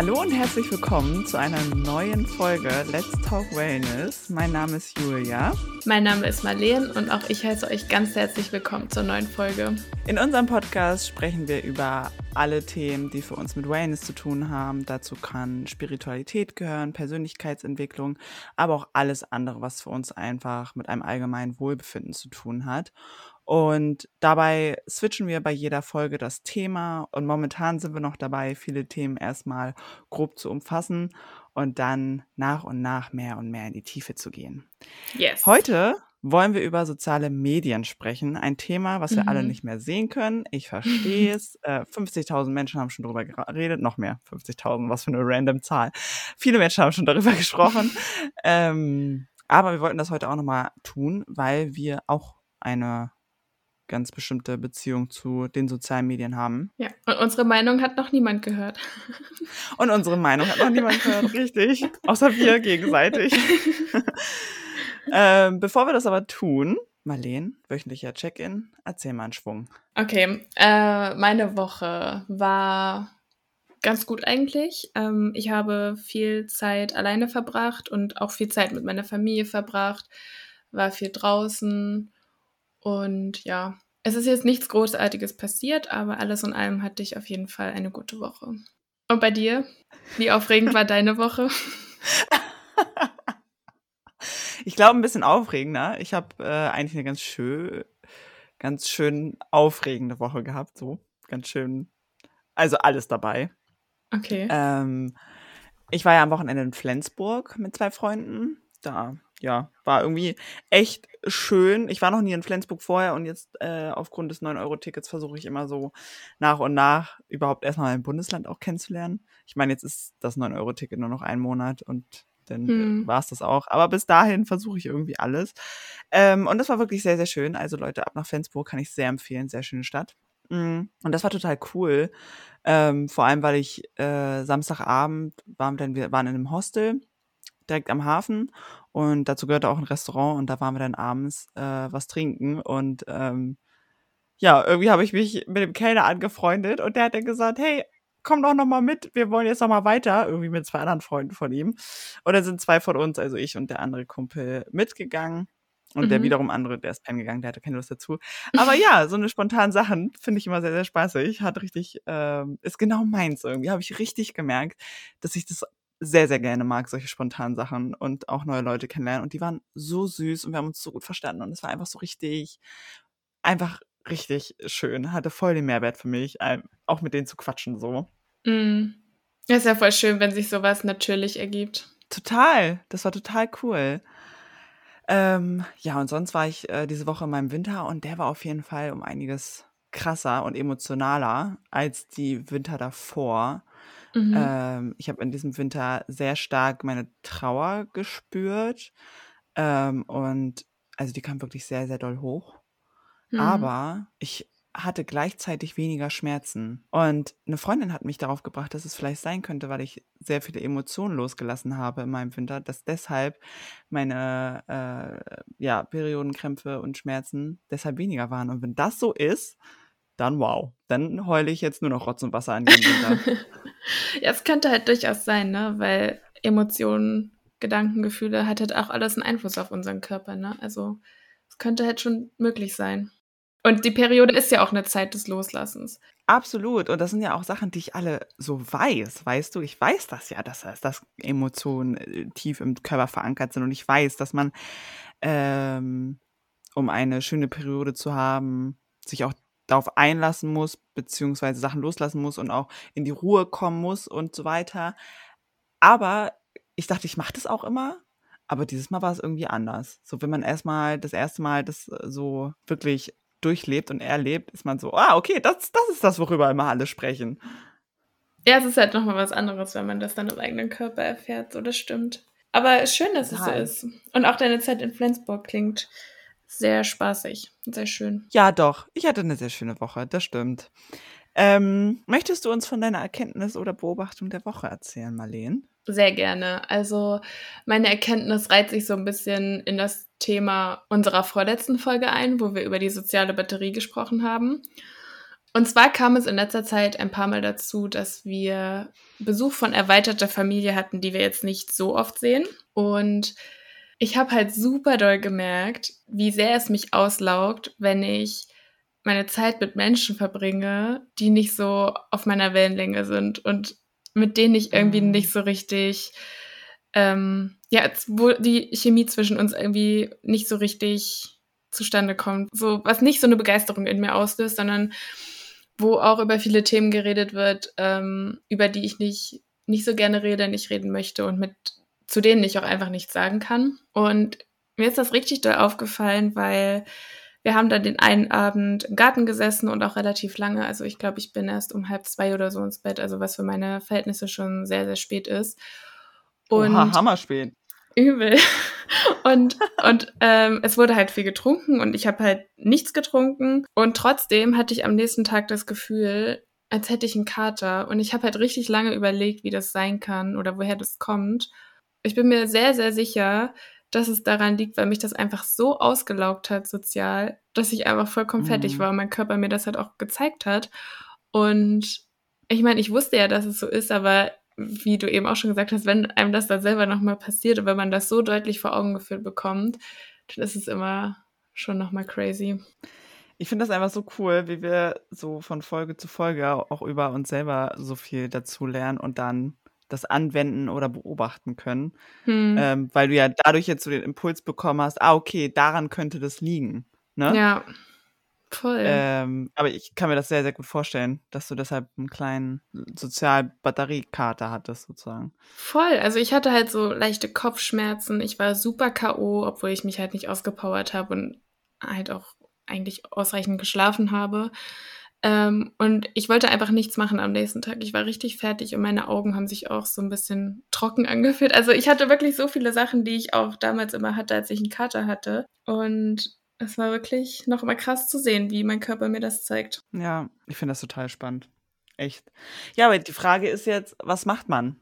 Hallo und herzlich willkommen zu einer neuen Folge Let's Talk Wellness. Mein Name ist Julia. Mein Name ist Marleen und auch ich heiße euch ganz herzlich willkommen zur neuen Folge. In unserem Podcast sprechen wir über alle Themen, die für uns mit Wellness zu tun haben. Dazu kann Spiritualität gehören, Persönlichkeitsentwicklung, aber auch alles andere, was für uns einfach mit einem allgemeinen Wohlbefinden zu tun hat. Und dabei switchen wir bei jeder Folge das Thema. Und momentan sind wir noch dabei, viele Themen erstmal grob zu umfassen und dann nach und nach mehr und mehr in die Tiefe zu gehen. Yes. Heute wollen wir über soziale Medien sprechen. Ein Thema, was wir alle Mhm. nicht mehr sehen können. Ich verstehe es. Äh, 50.000 Menschen haben schon darüber geredet. Noch mehr. 50.000, was für eine random Zahl. Viele Menschen haben schon darüber gesprochen. ähm, aber wir wollten das heute auch nochmal tun, weil wir auch eine ganz bestimmte Beziehung zu den sozialen Medien haben. Ja, und unsere Meinung hat noch niemand gehört. Und unsere Meinung hat noch niemand gehört, richtig. Außer wir gegenseitig. ähm, bevor wir das aber tun, Marleen, wöchentlicher Check-in, erzähl mal einen Schwung. Okay, äh, meine Woche war ganz gut eigentlich. Ähm, ich habe viel Zeit alleine verbracht und auch viel Zeit mit meiner Familie verbracht, war viel draußen und ja, es ist jetzt nichts Großartiges passiert, aber alles in allem hatte ich auf jeden Fall eine gute Woche. Und bei dir? Wie aufregend war deine Woche? Ich glaube, ein bisschen aufregender. Ich habe äh, eigentlich eine ganz schön, ganz schön aufregende Woche gehabt. So, ganz schön. Also alles dabei. Okay. Ähm, ich war ja am Wochenende in Flensburg mit zwei Freunden. Da, ja, war irgendwie echt schön. Ich war noch nie in Flensburg vorher und jetzt äh, aufgrund des 9-Euro-Tickets versuche ich immer so nach und nach überhaupt erstmal mein Bundesland auch kennenzulernen. Ich meine, jetzt ist das 9-Euro-Ticket nur noch ein Monat und dann Hm. äh, war es das auch. Aber bis dahin versuche ich irgendwie alles. Ähm, und das war wirklich sehr, sehr schön. Also Leute, ab nach Flensburg kann ich sehr empfehlen. Sehr schöne Stadt. Mm, Und das war total cool. Ähm, vor allem, weil ich äh, Samstagabend waren, wir waren in einem Hostel direkt am Hafen und dazu gehörte auch ein Restaurant und da waren wir dann abends äh, was trinken und ähm, ja, irgendwie habe ich mich mit dem Kellner angefreundet und der hat dann gesagt, hey, komm doch noch mal mit, wir wollen jetzt noch mal weiter, irgendwie mit zwei anderen Freunden von ihm. Und dann sind zwei von uns, also ich und der andere Kumpel, mitgegangen. Und der Mhm. wiederum andere, der ist pennen gegangen, der hatte keine Lust dazu. Aber ja, so eine spontanen Sachen finde ich immer sehr, sehr spaßig. Hat richtig, ähm, ist genau meins irgendwie. Habe ich richtig gemerkt, dass ich das sehr, sehr gerne mag, solche spontanen Sachen und auch neue Leute kennenlernen. Und die waren so süß und wir haben uns so gut verstanden. Und es war einfach so richtig, einfach richtig schön. Hatte voll den Mehrwert für mich, auch mit denen zu quatschen so. Mm. Ist ja voll schön, wenn sich sowas natürlich ergibt. Total, das war total cool. Ähm, ja, und sonst war ich äh, diese Woche in meinem Winter und der war auf jeden Fall um einiges krasser und emotionaler als die Winter davor. Mhm. Ähm, ich habe in diesem Winter sehr stark meine Trauer gespürt. Ähm, und also die kam wirklich sehr, sehr doll hoch. Mhm. Aber ich hatte gleichzeitig weniger Schmerzen. Und eine Freundin hat mich darauf gebracht, dass es vielleicht sein könnte, weil ich sehr viele Emotionen losgelassen habe in meinem Winter, dass deshalb meine äh, ja, Periodenkrämpfe und Schmerzen deshalb weniger waren. Und wenn das so ist, dann wow. Dann heule ich jetzt nur noch Rotz und Wasser an Winter. ja, es könnte halt durchaus sein, ne? Weil Emotionen, Gedanken, Gefühle hat halt auch alles einen Einfluss auf unseren Körper, ne? Also es könnte halt schon möglich sein. Und die Periode ist ja auch eine Zeit des Loslassens. Absolut. Und das sind ja auch Sachen, die ich alle so weiß. Weißt du, ich weiß das ja, dass, dass Emotionen äh, tief im Körper verankert sind. Und ich weiß, dass man, ähm, um eine schöne Periode zu haben, sich auch darauf einlassen muss, beziehungsweise Sachen loslassen muss und auch in die Ruhe kommen muss und so weiter. Aber ich dachte, ich mache das auch immer. Aber dieses Mal war es irgendwie anders. So, wenn man erstmal das erste Mal das äh, so wirklich durchlebt und erlebt, ist man so, ah, okay, das, das ist das, worüber immer alle sprechen. Ja, es ist halt nochmal was anderes, wenn man das dann im eigenen Körper erfährt, so das stimmt. Aber schön, dass Total. es so ist. Und auch deine Zeit in Flensburg klingt sehr spaßig, sehr schön. Ja, doch. Ich hatte eine sehr schöne Woche, das stimmt. Ähm, möchtest du uns von deiner Erkenntnis oder Beobachtung der Woche erzählen, Marleen? Sehr gerne. Also meine Erkenntnis reiht sich so ein bisschen in das Thema unserer vorletzten Folge ein, wo wir über die soziale Batterie gesprochen haben. Und zwar kam es in letzter Zeit ein paar Mal dazu, dass wir Besuch von erweiterter Familie hatten, die wir jetzt nicht so oft sehen. Und ich habe halt super doll gemerkt, wie sehr es mich auslaugt, wenn ich meine Zeit mit Menschen verbringe, die nicht so auf meiner Wellenlänge sind und mit denen ich irgendwie mhm. nicht so richtig, ähm, ja, wo die Chemie zwischen uns irgendwie nicht so richtig zustande kommt. So, was nicht so eine Begeisterung in mir auslöst, sondern wo auch über viele Themen geredet wird, ähm, über die ich nicht, nicht so gerne rede, nicht reden möchte und mit zu denen ich auch einfach nichts sagen kann. Und mir ist das richtig doll aufgefallen, weil wir haben dann den einen Abend im Garten gesessen und auch relativ lange. Also ich glaube, ich bin erst um halb zwei oder so ins Bett, also was für meine Verhältnisse schon sehr, sehr spät ist. Und Oha, hammerspät. Übel. Und, und ähm, es wurde halt viel getrunken und ich habe halt nichts getrunken. Und trotzdem hatte ich am nächsten Tag das Gefühl, als hätte ich einen Kater. Und ich habe halt richtig lange überlegt, wie das sein kann oder woher das kommt. Ich bin mir sehr, sehr sicher, dass es daran liegt, weil mich das einfach so ausgelaugt hat sozial, dass ich einfach vollkommen mhm. fertig war und mein Körper mir das halt auch gezeigt hat. Und ich meine, ich wusste ja, dass es so ist, aber wie du eben auch schon gesagt hast, wenn einem das dann selber nochmal passiert und wenn man das so deutlich vor Augen geführt bekommt, dann ist es immer schon nochmal crazy. Ich finde das einfach so cool, wie wir so von Folge zu Folge auch über uns selber so viel dazu lernen und dann das anwenden oder beobachten können. Hm. Ähm, weil du ja dadurch jetzt so den Impuls bekommen hast, ah, okay, daran könnte das liegen. Ne? Ja. Voll. Ähm, aber ich kann mir das sehr, sehr gut vorstellen, dass du deshalb einen kleinen Sozialbatteriekater hattest, sozusagen. Voll. Also ich hatte halt so leichte Kopfschmerzen. Ich war super K.O., obwohl ich mich halt nicht ausgepowert habe und halt auch eigentlich ausreichend geschlafen habe. Ähm, und ich wollte einfach nichts machen am nächsten Tag. Ich war richtig fertig und meine Augen haben sich auch so ein bisschen trocken angefühlt. Also ich hatte wirklich so viele Sachen, die ich auch damals immer hatte, als ich einen Kater hatte. Und es war wirklich noch mal krass zu sehen, wie mein Körper mir das zeigt. Ja, ich finde das total spannend. Echt. Ja, aber die Frage ist jetzt, was macht man?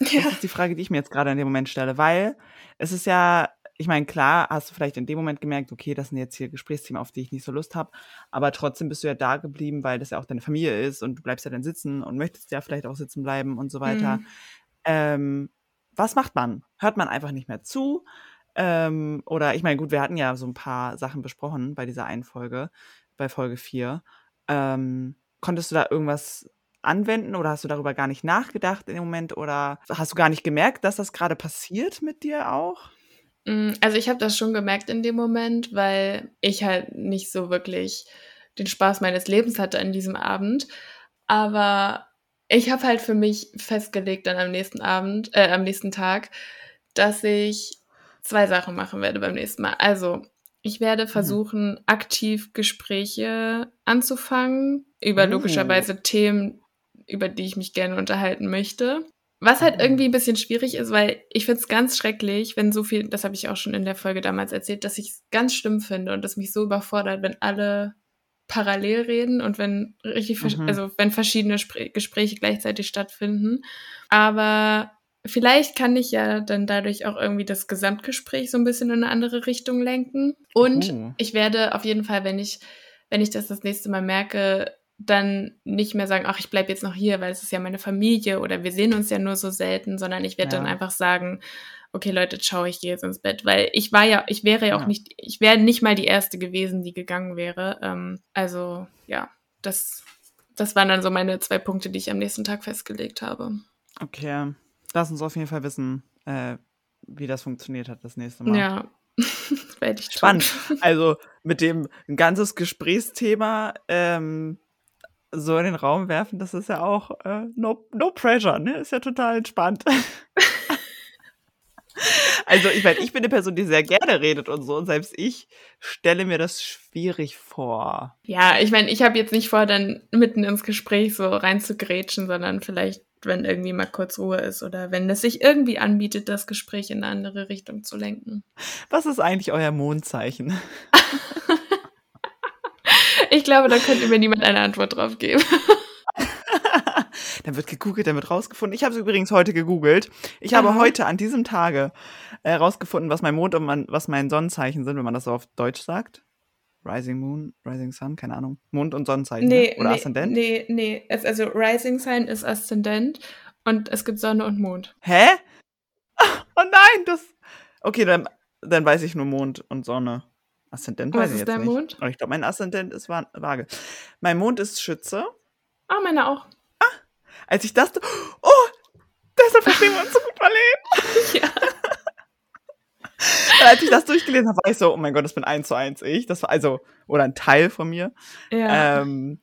Ja. Das ist die Frage, die ich mir jetzt gerade in dem Moment stelle, weil es ist ja, ich meine, klar, hast du vielleicht in dem Moment gemerkt, okay, das sind jetzt hier Gesprächsthemen, auf die ich nicht so Lust habe, aber trotzdem bist du ja da geblieben, weil das ja auch deine Familie ist und du bleibst ja dann sitzen und möchtest ja vielleicht auch sitzen bleiben und so weiter. Mhm. Ähm, was macht man? Hört man einfach nicht mehr zu? Ähm, oder ich meine, gut, wir hatten ja so ein paar Sachen besprochen bei dieser einen Folge, bei Folge 4. Ähm, konntest du da irgendwas anwenden oder hast du darüber gar nicht nachgedacht in dem Moment oder hast du gar nicht gemerkt, dass das gerade passiert mit dir auch? Mm, also ich habe das schon gemerkt in dem Moment, weil ich halt nicht so wirklich den Spaß meines Lebens hatte an diesem Abend. Aber ich habe halt für mich festgelegt dann am nächsten Abend, äh, am nächsten Tag, dass ich zwei Sachen machen werde beim nächsten Mal. Also, ich werde mhm. versuchen, mhm. aktiv Gespräche anzufangen über uh. logischerweise Themen, über die ich mich gerne unterhalten möchte. Was halt irgendwie ein bisschen schwierig ist, weil ich finde es ganz schrecklich, wenn so viel, das habe ich auch schon in der Folge damals erzählt, dass ich es ganz schlimm finde und das mich so überfordert, wenn alle parallel reden und wenn richtig, mhm. also wenn verschiedene Spr Gespräche gleichzeitig stattfinden. Aber Vielleicht kann ich ja dann dadurch auch irgendwie das Gesamtgespräch so ein bisschen in eine andere Richtung lenken. Und oh. ich werde auf jeden Fall, wenn ich, wenn ich das das nächste Mal merke, dann nicht mehr sagen, ach, ich bleibe jetzt noch hier, weil es ist ja meine Familie oder wir sehen uns ja nur so selten, sondern ich werde ja. dann einfach sagen, okay, Leute, schau, ich gehe jetzt ins Bett, weil ich war ja, ich wäre ja auch ja. nicht, ich wäre nicht mal die erste gewesen, die gegangen wäre. Ähm, also ja, das, das waren dann so meine zwei Punkte, die ich am nächsten Tag festgelegt habe. Okay. Lass uns auf jeden Fall wissen, äh, wie das funktioniert hat das nächste Mal. Ja. Werde ich Spannend. Also mit dem ein ganzes Gesprächsthema ähm, so in den Raum werfen, das ist ja auch äh, no, no pressure, ne? Ist ja total entspannt. also ich meine, ich bin eine Person, die sehr gerne redet und so und selbst ich stelle mir das schwierig vor. Ja, ich meine, ich habe jetzt nicht vor, dann mitten ins Gespräch so reinzugrätschen, sondern vielleicht wenn irgendwie mal kurz Ruhe ist oder wenn es sich irgendwie anbietet, das Gespräch in eine andere Richtung zu lenken. Was ist eigentlich euer Mondzeichen? ich glaube, da könnte mir niemand eine Antwort drauf geben. dann wird gegoogelt, dann wird rausgefunden. Ich habe es übrigens heute gegoogelt. Ich habe Aha. heute an diesem Tage äh, rausgefunden, was mein Mond und mein, was mein Sonnenzeichen sind, wenn man das so auf Deutsch sagt. Rising Moon, Rising Sun, keine Ahnung. Mond und Sonnenzeichen Nee, ne? oder nee, Aszendent? nee, nee. Also Rising Sign ist Aszendent und es gibt Sonne und Mond. Hä? Oh nein, das. Okay, dann, dann weiß ich nur Mond und Sonne. Aszendent Was weiß ich ist jetzt dein nicht. Mond? Aber ich glaube, mein Aszendent ist Wa- Waage. Mein Mond ist Schütze. Ah, meine auch. Als ich das. Oh! Deshalb verstehen wir uns so gut, Marlene. Ja. Als ich das durchgelesen habe, war ich so, oh mein Gott, das bin eins zu eins ich. Das war also, oder ein Teil von mir. ja. Ähm,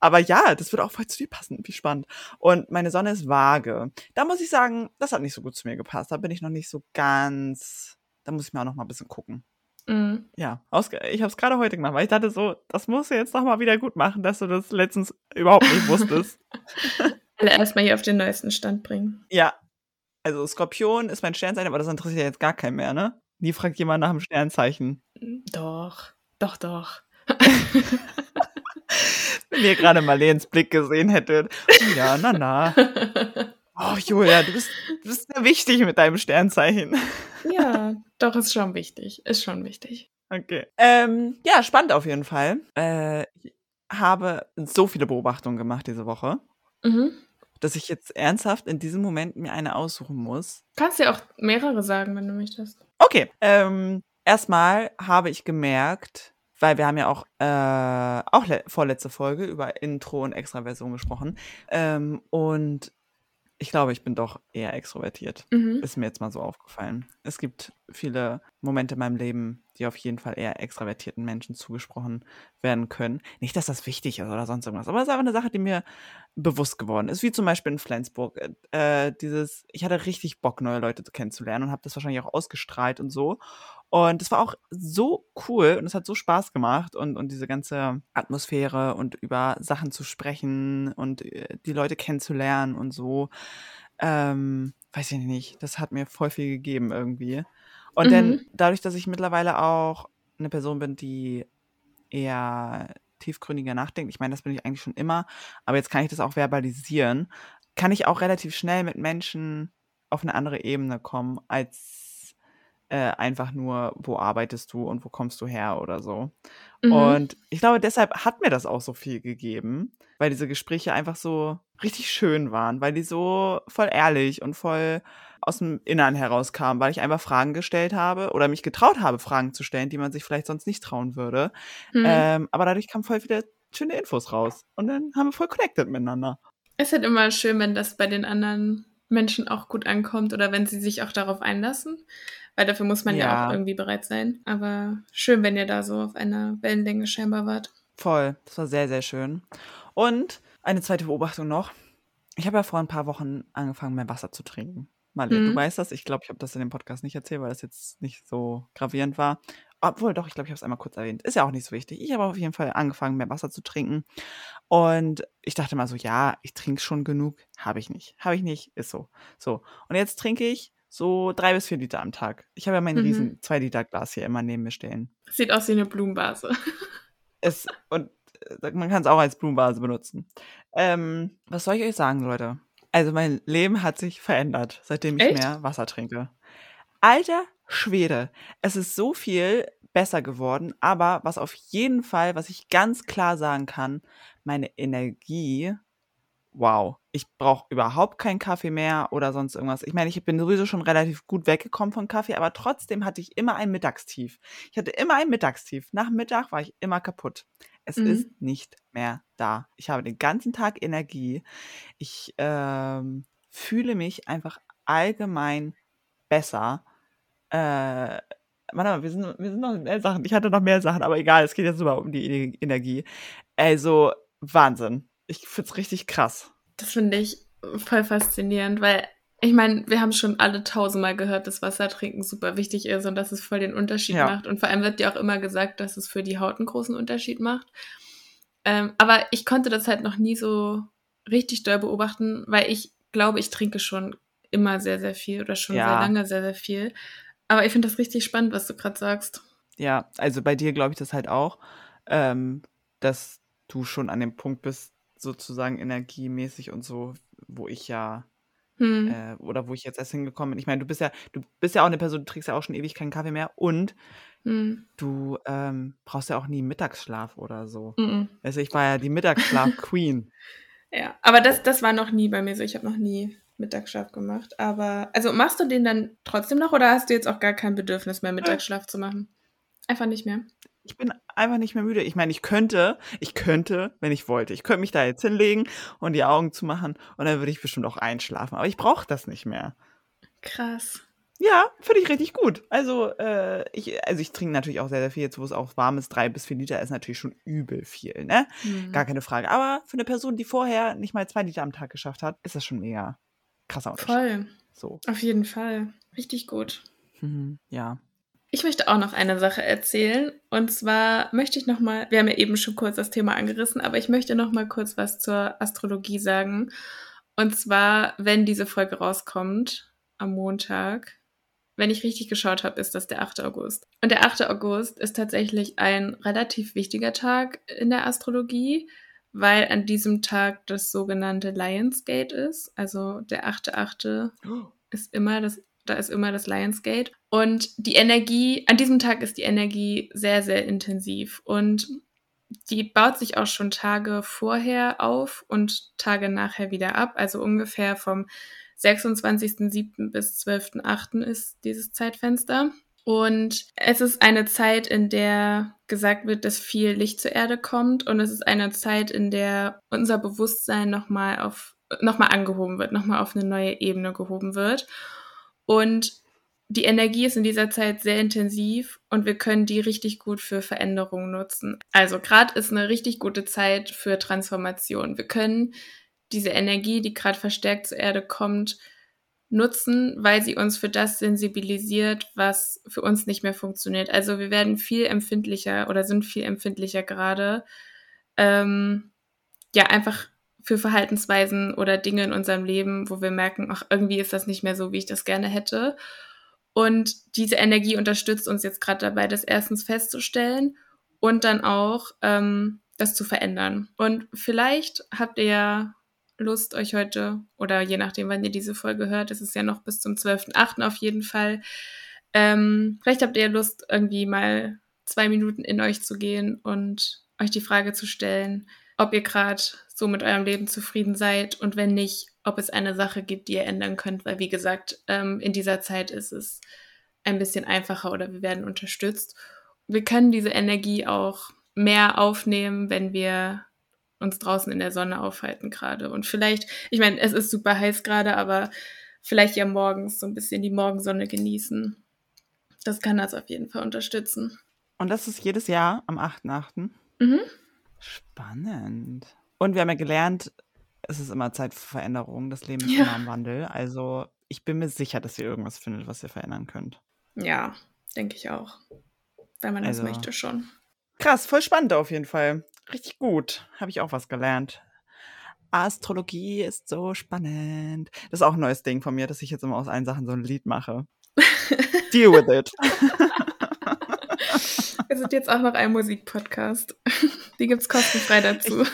aber ja, das würde auch voll zu dir passen. Wie spannend. Und meine Sonne ist vage. Da muss ich sagen, das hat nicht so gut zu mir gepasst. Da bin ich noch nicht so ganz. Da muss ich mir auch noch mal ein bisschen gucken. Mhm. Ja, ich habe es gerade heute gemacht, weil ich dachte so, das musst du jetzt noch mal wieder gut machen, dass du das letztens überhaupt nicht wusstest. Alle erstmal hier auf den neuesten Stand bringen. ja, also Skorpion ist mein Sternzeichen, aber das interessiert ja jetzt gar keinen mehr, ne? Nie fragt jemand nach dem Sternzeichen. Doch, doch, doch. Wenn ihr gerade Marleens Blick gesehen hättet. Oh ja, na na. Oh, Julia, du bist, du bist sehr wichtig mit deinem Sternzeichen. ja, doch, ist schon wichtig. Ist schon wichtig. Okay. Ähm, ja, spannend auf jeden Fall. Äh, ich habe so viele Beobachtungen gemacht diese Woche, Mhm. dass ich jetzt ernsthaft in diesem Moment mir eine aussuchen muss. Kannst dir auch mehrere sagen, wenn du möchtest. Okay. Ähm, erstmal habe ich gemerkt, weil wir haben ja auch, äh, auch le- vorletzte Folge über Intro und Extraversion gesprochen. Ähm, und ich glaube, ich bin doch eher extrovertiert. Mhm. Ist mir jetzt mal so aufgefallen. Es gibt viele Momente in meinem Leben, die auf jeden Fall eher extravertierten Menschen zugesprochen werden können. Nicht, dass das wichtig ist oder sonst irgendwas, aber es ist einfach eine Sache, die mir bewusst geworden ist. Wie zum Beispiel in Flensburg. Äh, dieses, ich hatte richtig Bock, neue Leute kennenzulernen und habe das wahrscheinlich auch ausgestrahlt und so. Und es war auch so cool und es hat so Spaß gemacht und, und diese ganze Atmosphäre und über Sachen zu sprechen und äh, die Leute kennenzulernen und so. Ähm, weiß ich nicht, das hat mir voll viel gegeben irgendwie. Und dann Mhm. dadurch, dass ich mittlerweile auch eine Person bin, die eher tiefgründiger nachdenkt, ich meine, das bin ich eigentlich schon immer, aber jetzt kann ich das auch verbalisieren, kann ich auch relativ schnell mit Menschen auf eine andere Ebene kommen, als äh, einfach nur, wo arbeitest du und wo kommst du her oder so. Mhm. Und ich glaube, deshalb hat mir das auch so viel gegeben, weil diese Gespräche einfach so richtig schön waren, weil die so voll ehrlich und voll aus dem Innern herauskamen, weil ich einfach Fragen gestellt habe oder mich getraut habe, Fragen zu stellen, die man sich vielleicht sonst nicht trauen würde. Mhm. Ähm, aber dadurch kamen voll viele schöne Infos raus. Und dann haben wir voll connected miteinander. Es ist halt immer schön, wenn das bei den anderen Menschen auch gut ankommt oder wenn sie sich auch darauf einlassen. Weil dafür muss man ja, Ja. auch irgendwie bereit sein. Aber schön, wenn ihr da so auf einer Wellenlänge scheinbar wart. Voll. Das war sehr, sehr schön. Und eine zweite Beobachtung noch. Ich habe ja vor ein paar Wochen angefangen, mehr Wasser zu trinken. Du Mhm. weißt das. Ich glaube, ich habe das in dem Podcast nicht erzählt, weil das jetzt nicht so gravierend war. Obwohl, doch, ich glaube, ich habe es einmal kurz erwähnt. Ist ja auch nicht so wichtig. Ich habe auf jeden Fall angefangen, mehr Wasser zu trinken. Und ich dachte mal so, ja, ich trinke schon genug. Habe ich nicht. Habe ich nicht. Ist so. So. Und jetzt trinke ich so drei bis vier Liter am Tag. Ich habe ja mein Mhm. riesen zwei Liter Glas hier immer neben mir stehen. Sieht aus wie eine Blumenvase. Es, und äh, man kann es auch als Blumenvase benutzen. Ähm, was soll ich euch sagen, Leute? Also mein Leben hat sich verändert, seitdem ich Echt? mehr Wasser trinke. Alter Schwede, es ist so viel besser geworden, aber was auf jeden Fall, was ich ganz klar sagen kann, meine Energie, wow, ich brauche überhaupt keinen Kaffee mehr oder sonst irgendwas. Ich meine, ich bin sowieso schon relativ gut weggekommen von Kaffee, aber trotzdem hatte ich immer ein Mittagstief. Ich hatte immer ein Mittagstief. Nach Mittag war ich immer kaputt. Es Mhm. ist nicht mehr da. Ich habe den ganzen Tag Energie. Ich ähm, fühle mich einfach allgemein besser. Äh, warte mal, wir sind, wir sind noch mehr Sachen. Ich hatte noch mehr Sachen, aber egal, es geht jetzt nur um die Ener- Energie. Also, Wahnsinn. Ich find's richtig krass. Das finde ich voll faszinierend, weil ich meine, wir haben schon alle tausendmal gehört, dass Wassertrinken super wichtig ist und dass es voll den Unterschied Ja. macht. Und vor allem wird ja auch immer gesagt, dass es für die Haut einen großen Unterschied macht. Ähm, aber ich konnte das halt noch nie so richtig doll beobachten, weil ich glaube, ich trinke schon immer sehr, sehr viel oder schon Ja. sehr lange sehr, sehr viel. Aber ich finde das richtig spannend, was du gerade sagst. Ja, also bei dir glaube ich das halt auch, ähm, dass du schon an dem Punkt bist, sozusagen energiemäßig und so, wo ich ja Hm. äh, oder wo ich jetzt erst hingekommen bin. Ich meine, du bist ja, du bist ja auch eine Person, du trinkst ja auch schon ewig keinen Kaffee mehr und Hm. Du ähm, brauchst ja auch nie Mittagsschlaf oder so. Mhm. Also ich war ja die Mittagsschlaf-Queen. Ja, aber das, das war noch nie bei mir so. Ich habe noch nie Mittagsschlaf gemacht. Aber, also machst du den dann trotzdem noch oder hast du jetzt auch gar kein Bedürfnis mehr, Mittagsschlaf zu machen? Einfach nicht mehr. Ich bin einfach nicht mehr müde. Ich meine, ich könnte, ich könnte, wenn ich wollte, ich könnte mich da jetzt hinlegen und die Augen zumachen und dann würde ich bestimmt auch einschlafen. Aber ich brauche das nicht mehr. Krass. Ja, finde ich richtig gut. Also, äh, ich, also ich trinke natürlich auch sehr, sehr viel. Jetzt, wo es auch warm ist, drei bis vier Liter ist natürlich schon übel viel, ne? Hm. Gar keine Frage. Aber für eine Person, die vorher nicht mal zwei Liter am Tag geschafft hat, ist das schon mega krasser Unterschied. Voll. So. Auf jeden Fall. Richtig gut. Mhm, ja. Ich möchte auch noch eine Sache erzählen. Und zwar möchte ich noch mal, wir haben ja eben schon kurz das Thema angerissen, aber ich möchte noch mal kurz was zur Astrologie sagen. Und zwar, wenn diese Folge rauskommt am Montag, wenn ich richtig geschaut habe, ist das der 8. August. Und der 8. August ist tatsächlich ein relativ wichtiger Tag in der Astrologie, weil an diesem Tag das sogenannte Lionsgate ist. Also der 8.8. ist immer das, da ist immer das Lionsgate. Und die Energie, an diesem Tag ist die Energie sehr, sehr intensiv. Und die baut sich auch schon Tage vorher auf und Tage nachher wieder ab. Also ungefähr vom 26.07. bis 12.08. ist dieses Zeitfenster. Und es ist eine Zeit, in der gesagt wird, dass viel Licht zur Erde kommt. Und es ist eine Zeit, in der unser Bewusstsein nochmal auf, nochmal angehoben wird, nochmal auf eine neue Ebene gehoben wird. Und die Energie ist in dieser Zeit sehr intensiv und wir können die richtig gut für Veränderungen nutzen. Also gerade ist eine richtig gute Zeit für Transformation. Wir können diese Energie, die gerade verstärkt zur Erde kommt, nutzen, weil sie uns für das sensibilisiert, was für uns nicht mehr funktioniert. Also wir werden viel empfindlicher oder sind viel empfindlicher gerade. Ähm, ja, einfach für Verhaltensweisen oder Dinge in unserem Leben, wo wir merken, ach, irgendwie ist das nicht mehr so, wie ich das gerne hätte. Und diese Energie unterstützt uns jetzt gerade dabei, das erstens festzustellen und dann auch ähm, das zu verändern. Und vielleicht habt ihr ja Lust, euch heute, oder je nachdem, wann ihr diese Folge hört, es ist ja noch bis zum 12.8. auf jeden Fall. Ähm, vielleicht habt ihr Lust, irgendwie mal zwei Minuten in euch zu gehen und euch die Frage zu stellen, ob ihr gerade so mit eurem Leben zufrieden seid und wenn nicht, ob es eine Sache gibt, die ihr ändern könnt, weil wie gesagt, ähm, in dieser Zeit ist es ein bisschen einfacher oder wir werden unterstützt. Wir können diese Energie auch mehr aufnehmen, wenn wir uns draußen in der Sonne aufhalten gerade. Und vielleicht, ich meine, es ist super heiß gerade, aber vielleicht ja morgens so ein bisschen die Morgensonne genießen. Das kann das auf jeden Fall unterstützen. Und das ist jedes Jahr am 8.8. Mhm. Spannend. Und wir haben ja gelernt, es ist immer Zeit für Veränderung. Das Leben ist Ja. immer im Wandel. Also ich bin mir sicher, dass ihr irgendwas findet, was ihr verändern könnt. Ja, denke ich auch. Wenn man das Also- möchte schon. Krass, voll spannend auf jeden Fall. Richtig gut. Habe ich auch was gelernt. Astrologie ist so spannend. Das ist auch ein neues Ding von mir, dass ich jetzt immer aus allen Sachen so ein Lied mache. Deal with it. Wir sind jetzt auch noch ein Musikpodcast. Die gibt's kostenfrei dazu.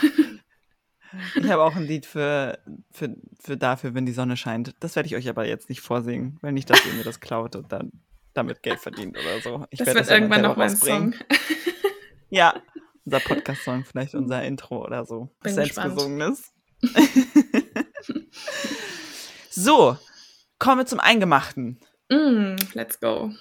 Ich habe auch ein Lied für, für, für dafür, wenn die Sonne scheint. Das werde ich euch aber jetzt nicht vorsingen, weil nicht, dass ihr mir das klaut und dann damit Geld verdient oder so. Ich das wird ja irgendwann selber noch mal ein. Song. Ja, unser Podcast-Song, vielleicht unser Intro oder so. Bin Selbstgesungenes. so, kommen wir zum Eingemachten. Mm, let's go.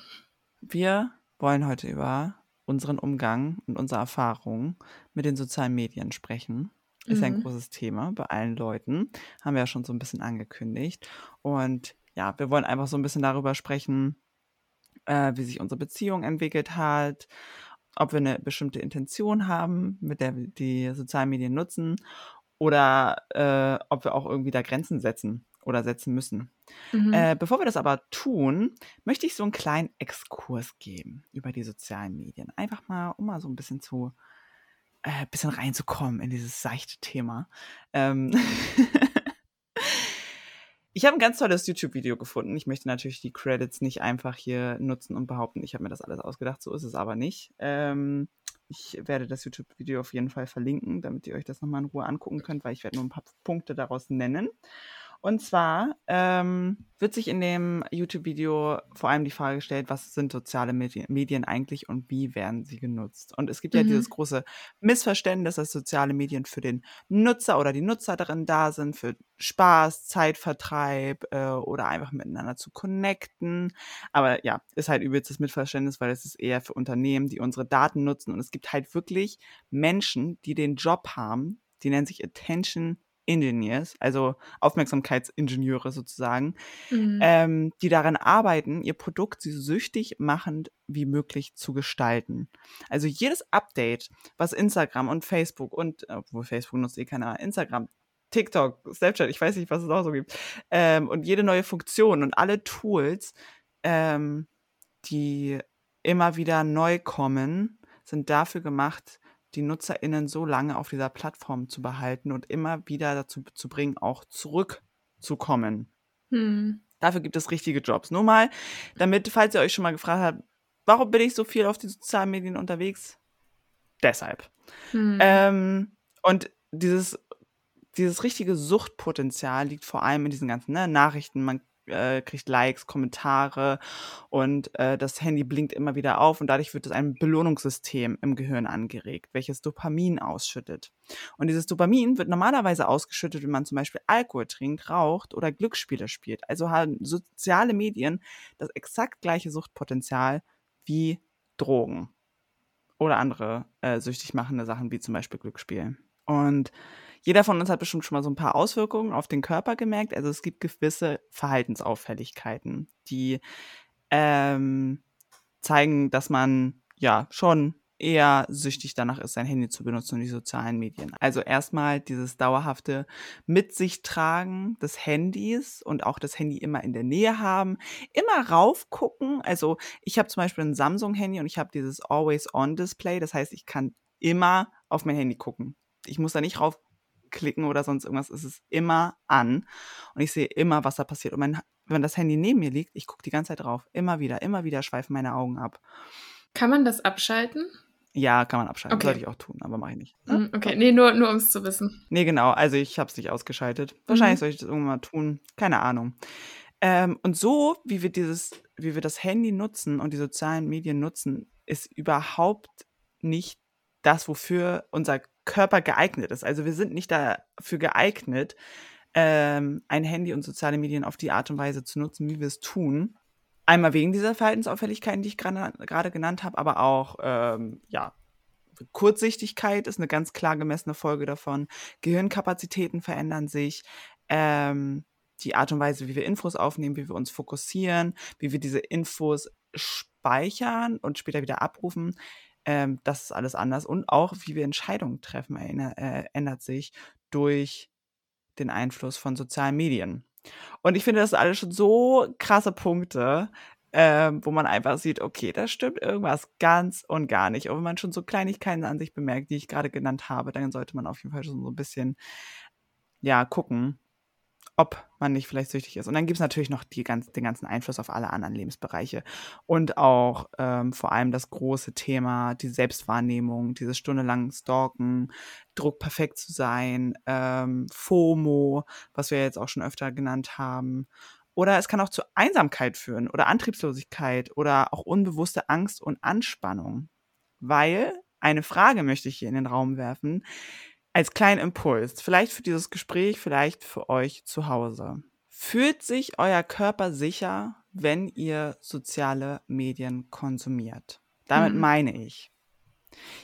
Wir wollen heute über unseren Umgang und unsere Erfahrungen mit den sozialen Medien sprechen. Ist ja ein Mhm. großes Thema bei allen Leuten. Haben wir ja schon so ein bisschen angekündigt. Und ja, wir wollen einfach so ein bisschen darüber sprechen, äh, wie sich unsere Beziehung entwickelt hat, ob wir eine bestimmte Intention haben, mit der wir die sozialen Medien nutzen oder äh, ob wir auch irgendwie da Grenzen setzen oder setzen müssen. Mhm. Äh, bevor wir das aber tun, möchte ich so einen kleinen Exkurs geben über die sozialen Medien. Einfach mal, um mal so ein bisschen zu, äh, bisschen reinzukommen in dieses seichte Thema. Ähm ich habe ein ganz tolles YouTube-Video gefunden. Ich möchte natürlich die Credits nicht einfach hier nutzen und behaupten, ich habe mir das alles ausgedacht. So ist es aber nicht. Ähm, ich werde das YouTube-Video auf jeden Fall verlinken, damit ihr euch das nochmal in Ruhe angucken könnt, weil ich werde nur ein paar Punkte daraus nennen. Und zwar ähm, wird sich in dem YouTube-Video vor allem die Frage gestellt, was sind soziale Medien eigentlich und wie werden sie genutzt? Und es gibt ja Mhm. dieses große Missverständnis, dass soziale Medien für den Nutzer oder die Nutzerin da sind, für Spaß, Zeitvertreib äh, oder einfach miteinander zu connecten. Aber ja, ist halt übelstes Missverständnis, weil es ist eher für Unternehmen, die unsere Daten nutzen. Und es gibt halt wirklich Menschen, die den Job haben, die nennen sich Attention Engineers, also Aufmerksamkeitsingenieure sozusagen, Mhm. ähm, die daran arbeiten, ihr Produkt so süchtig machend wie möglich zu gestalten. Also jedes Update, was Instagram und Facebook und, obwohl Facebook nutzt eh keiner, Instagram, TikTok, Snapchat, ich weiß nicht, was es auch so gibt, ähm, und jede neue Funktion und alle Tools, ähm, die immer wieder neu kommen, sind dafür gemacht, die NutzerInnen so lange auf dieser Plattform zu behalten und immer wieder dazu zu bringen, auch zurückzukommen. Hm. Dafür gibt es richtige Jobs. Nur mal, damit, falls ihr euch schon mal gefragt habt, warum bin ich so viel auf den sozialen Medien unterwegs? Deshalb. Hm. Ähm, und dieses, dieses richtige Suchtpotenzial liegt vor allem in diesen ganzen ne, Nachrichten. Man äh, kriegt Likes, Kommentare und äh, das Handy blinkt immer wieder auf und dadurch wird es ein Belohnungssystem im Gehirn angeregt, welches Dopamin ausschüttet. Und dieses Dopamin wird normalerweise ausgeschüttet, wenn man zum Beispiel Alkohol trinkt, raucht oder Glücksspiele spielt. Also haben soziale Medien das exakt gleiche Suchtpotenzial wie Drogen oder andere äh, süchtig machende Sachen wie zum Beispiel Glücksspiel. Und jeder von uns hat bestimmt schon mal so ein paar Auswirkungen auf den Körper gemerkt. Also es gibt gewisse Verhaltensauffälligkeiten, die ähm, zeigen, dass man ja schon eher süchtig danach ist, sein Handy zu benutzen und die sozialen Medien. Also erstmal dieses dauerhafte mit sich tragen des Handys und auch das Handy immer in der Nähe haben, immer raufgucken. Also ich habe zum Beispiel ein Samsung-Handy und ich habe dieses Always-On-Display. Das heißt, ich kann immer auf mein Handy gucken. Ich muss da nicht raufklicken oder sonst irgendwas. Es ist immer an und ich sehe immer, was da passiert. Und mein, wenn das Handy neben mir liegt, ich gucke die ganze Zeit drauf. Immer wieder, immer wieder schweifen meine Augen ab. Kann man das abschalten? Ja, kann man abschalten. Okay. Sollte ich auch tun, aber mache ich nicht. Hm, Okay, nee, nur, nur um es zu wissen. Nee, genau. Also ich habe es nicht ausgeschaltet. Wahrscheinlich Mhm. soll ich das irgendwann mal tun. Keine Ahnung. Ähm, und so, wie wir dieses, wie wir das Handy nutzen und die sozialen Medien nutzen, ist überhaupt nicht das, wofür unser Körper geeignet ist. Also wir sind nicht dafür geeignet, ähm, ein Handy und soziale Medien auf die Art und Weise zu nutzen, wie wir es tun. Einmal wegen dieser Verhaltensauffälligkeiten, die ich gerade genannt habe, aber auch, ähm, ja, Kurzsichtigkeit ist eine ganz klar gemessene Folge davon. Gehirnkapazitäten verändern sich. Ähm, die Art und Weise, wie wir Infos aufnehmen, wie wir uns fokussieren, wie wir diese Infos speichern und später wieder abrufen, ähm, das ist alles anders. Und auch, wie wir Entscheidungen treffen, erinnert, äh, ändert sich durch den Einfluss von sozialen Medien. Und ich finde, das sind alles schon so krasse Punkte, ähm, wo man einfach sieht, okay, da stimmt irgendwas ganz und gar nicht. Und wenn man schon so Kleinigkeiten an sich bemerkt, die ich gerade genannt habe, dann sollte man auf jeden Fall schon so ein bisschen, ja, gucken, ob man nicht vielleicht süchtig ist. Und dann gibt es natürlich noch die ganz, den ganzen Einfluss auf alle anderen Lebensbereiche. Und auch ähm, vor allem das große Thema, die Selbstwahrnehmung, dieses stundenlangen Stalken, Druck perfekt zu sein, ähm, FOMO, was wir jetzt auch schon öfter genannt haben. Oder es kann auch zu Einsamkeit führen oder Antriebslosigkeit oder auch unbewusste Angst und Anspannung. Weil, eine Frage möchte ich hier in den Raum werfen, als kleinen Impuls, vielleicht für dieses Gespräch, vielleicht für euch zu Hause. Fühlt sich euer Körper sicher, wenn ihr soziale Medien konsumiert? Damit Mhm. meine ich,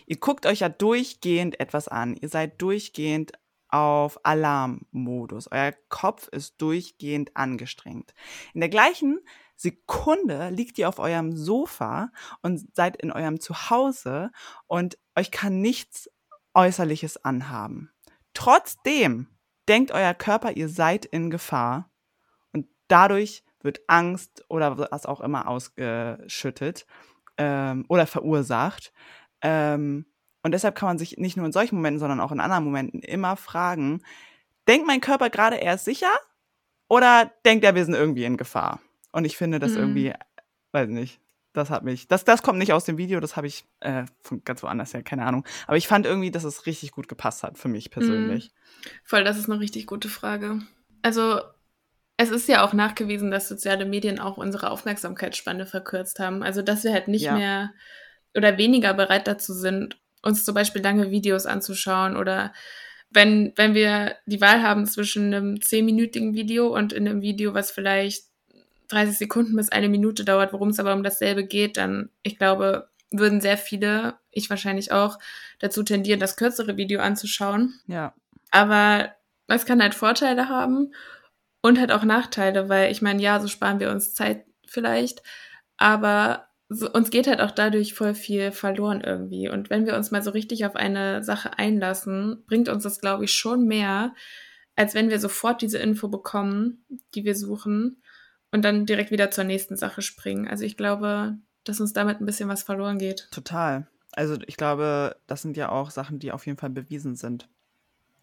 ihr guckt euch ja durchgehend etwas an. Ihr seid durchgehend auf Alarmmodus. Euer Kopf ist durchgehend angestrengt. In der gleichen Sekunde liegt ihr auf eurem Sofa und seid in eurem Zuhause und euch kann nichts Äußerliches anhaben. Trotzdem denkt euer Körper, ihr seid in Gefahr und dadurch wird Angst oder was auch immer ausgeschüttet ähm, oder verursacht. Ähm, und deshalb kann man sich nicht nur in solchen Momenten, sondern auch in anderen Momenten immer fragen, denkt mein Körper gerade, er ist sicher oder denkt er, wir sind irgendwie in Gefahr? Und ich finde das Mhm. irgendwie, weiß nicht, das hat mich, das, das kommt nicht aus dem Video, das habe ich äh, von ganz woanders her, keine Ahnung. Aber ich fand irgendwie, dass es richtig gut gepasst hat für mich persönlich. Voll, das ist eine richtig gute Frage. Also, es ist ja auch nachgewiesen, dass soziale Medien auch unsere Aufmerksamkeitsspanne verkürzt haben. Also, dass wir halt nicht Ja. mehr oder weniger bereit dazu sind, uns zum Beispiel lange Videos anzuschauen oder wenn, wenn wir die Wahl haben zwischen einem zehnminütigen Video und in einem Video, was vielleicht 30 Sekunden bis eine Minute dauert, worum es aber um dasselbe geht, dann, ich glaube, würden sehr viele, ich wahrscheinlich auch, dazu tendieren, das kürzere Video anzuschauen. Ja. Aber es kann halt Vorteile haben und halt auch Nachteile, weil ich meine, ja, so sparen wir uns Zeit vielleicht, aber so, uns geht halt auch dadurch voll viel verloren irgendwie. Und wenn wir uns mal so richtig auf eine Sache einlassen, bringt uns das, glaube ich, schon mehr, als wenn wir sofort diese Info bekommen, die wir suchen und dann direkt wieder zur nächsten Sache springen. Also ich glaube, dass uns damit ein bisschen was verloren geht. Total. Also ich glaube, das sind ja auch Sachen, die auf jeden Fall bewiesen sind.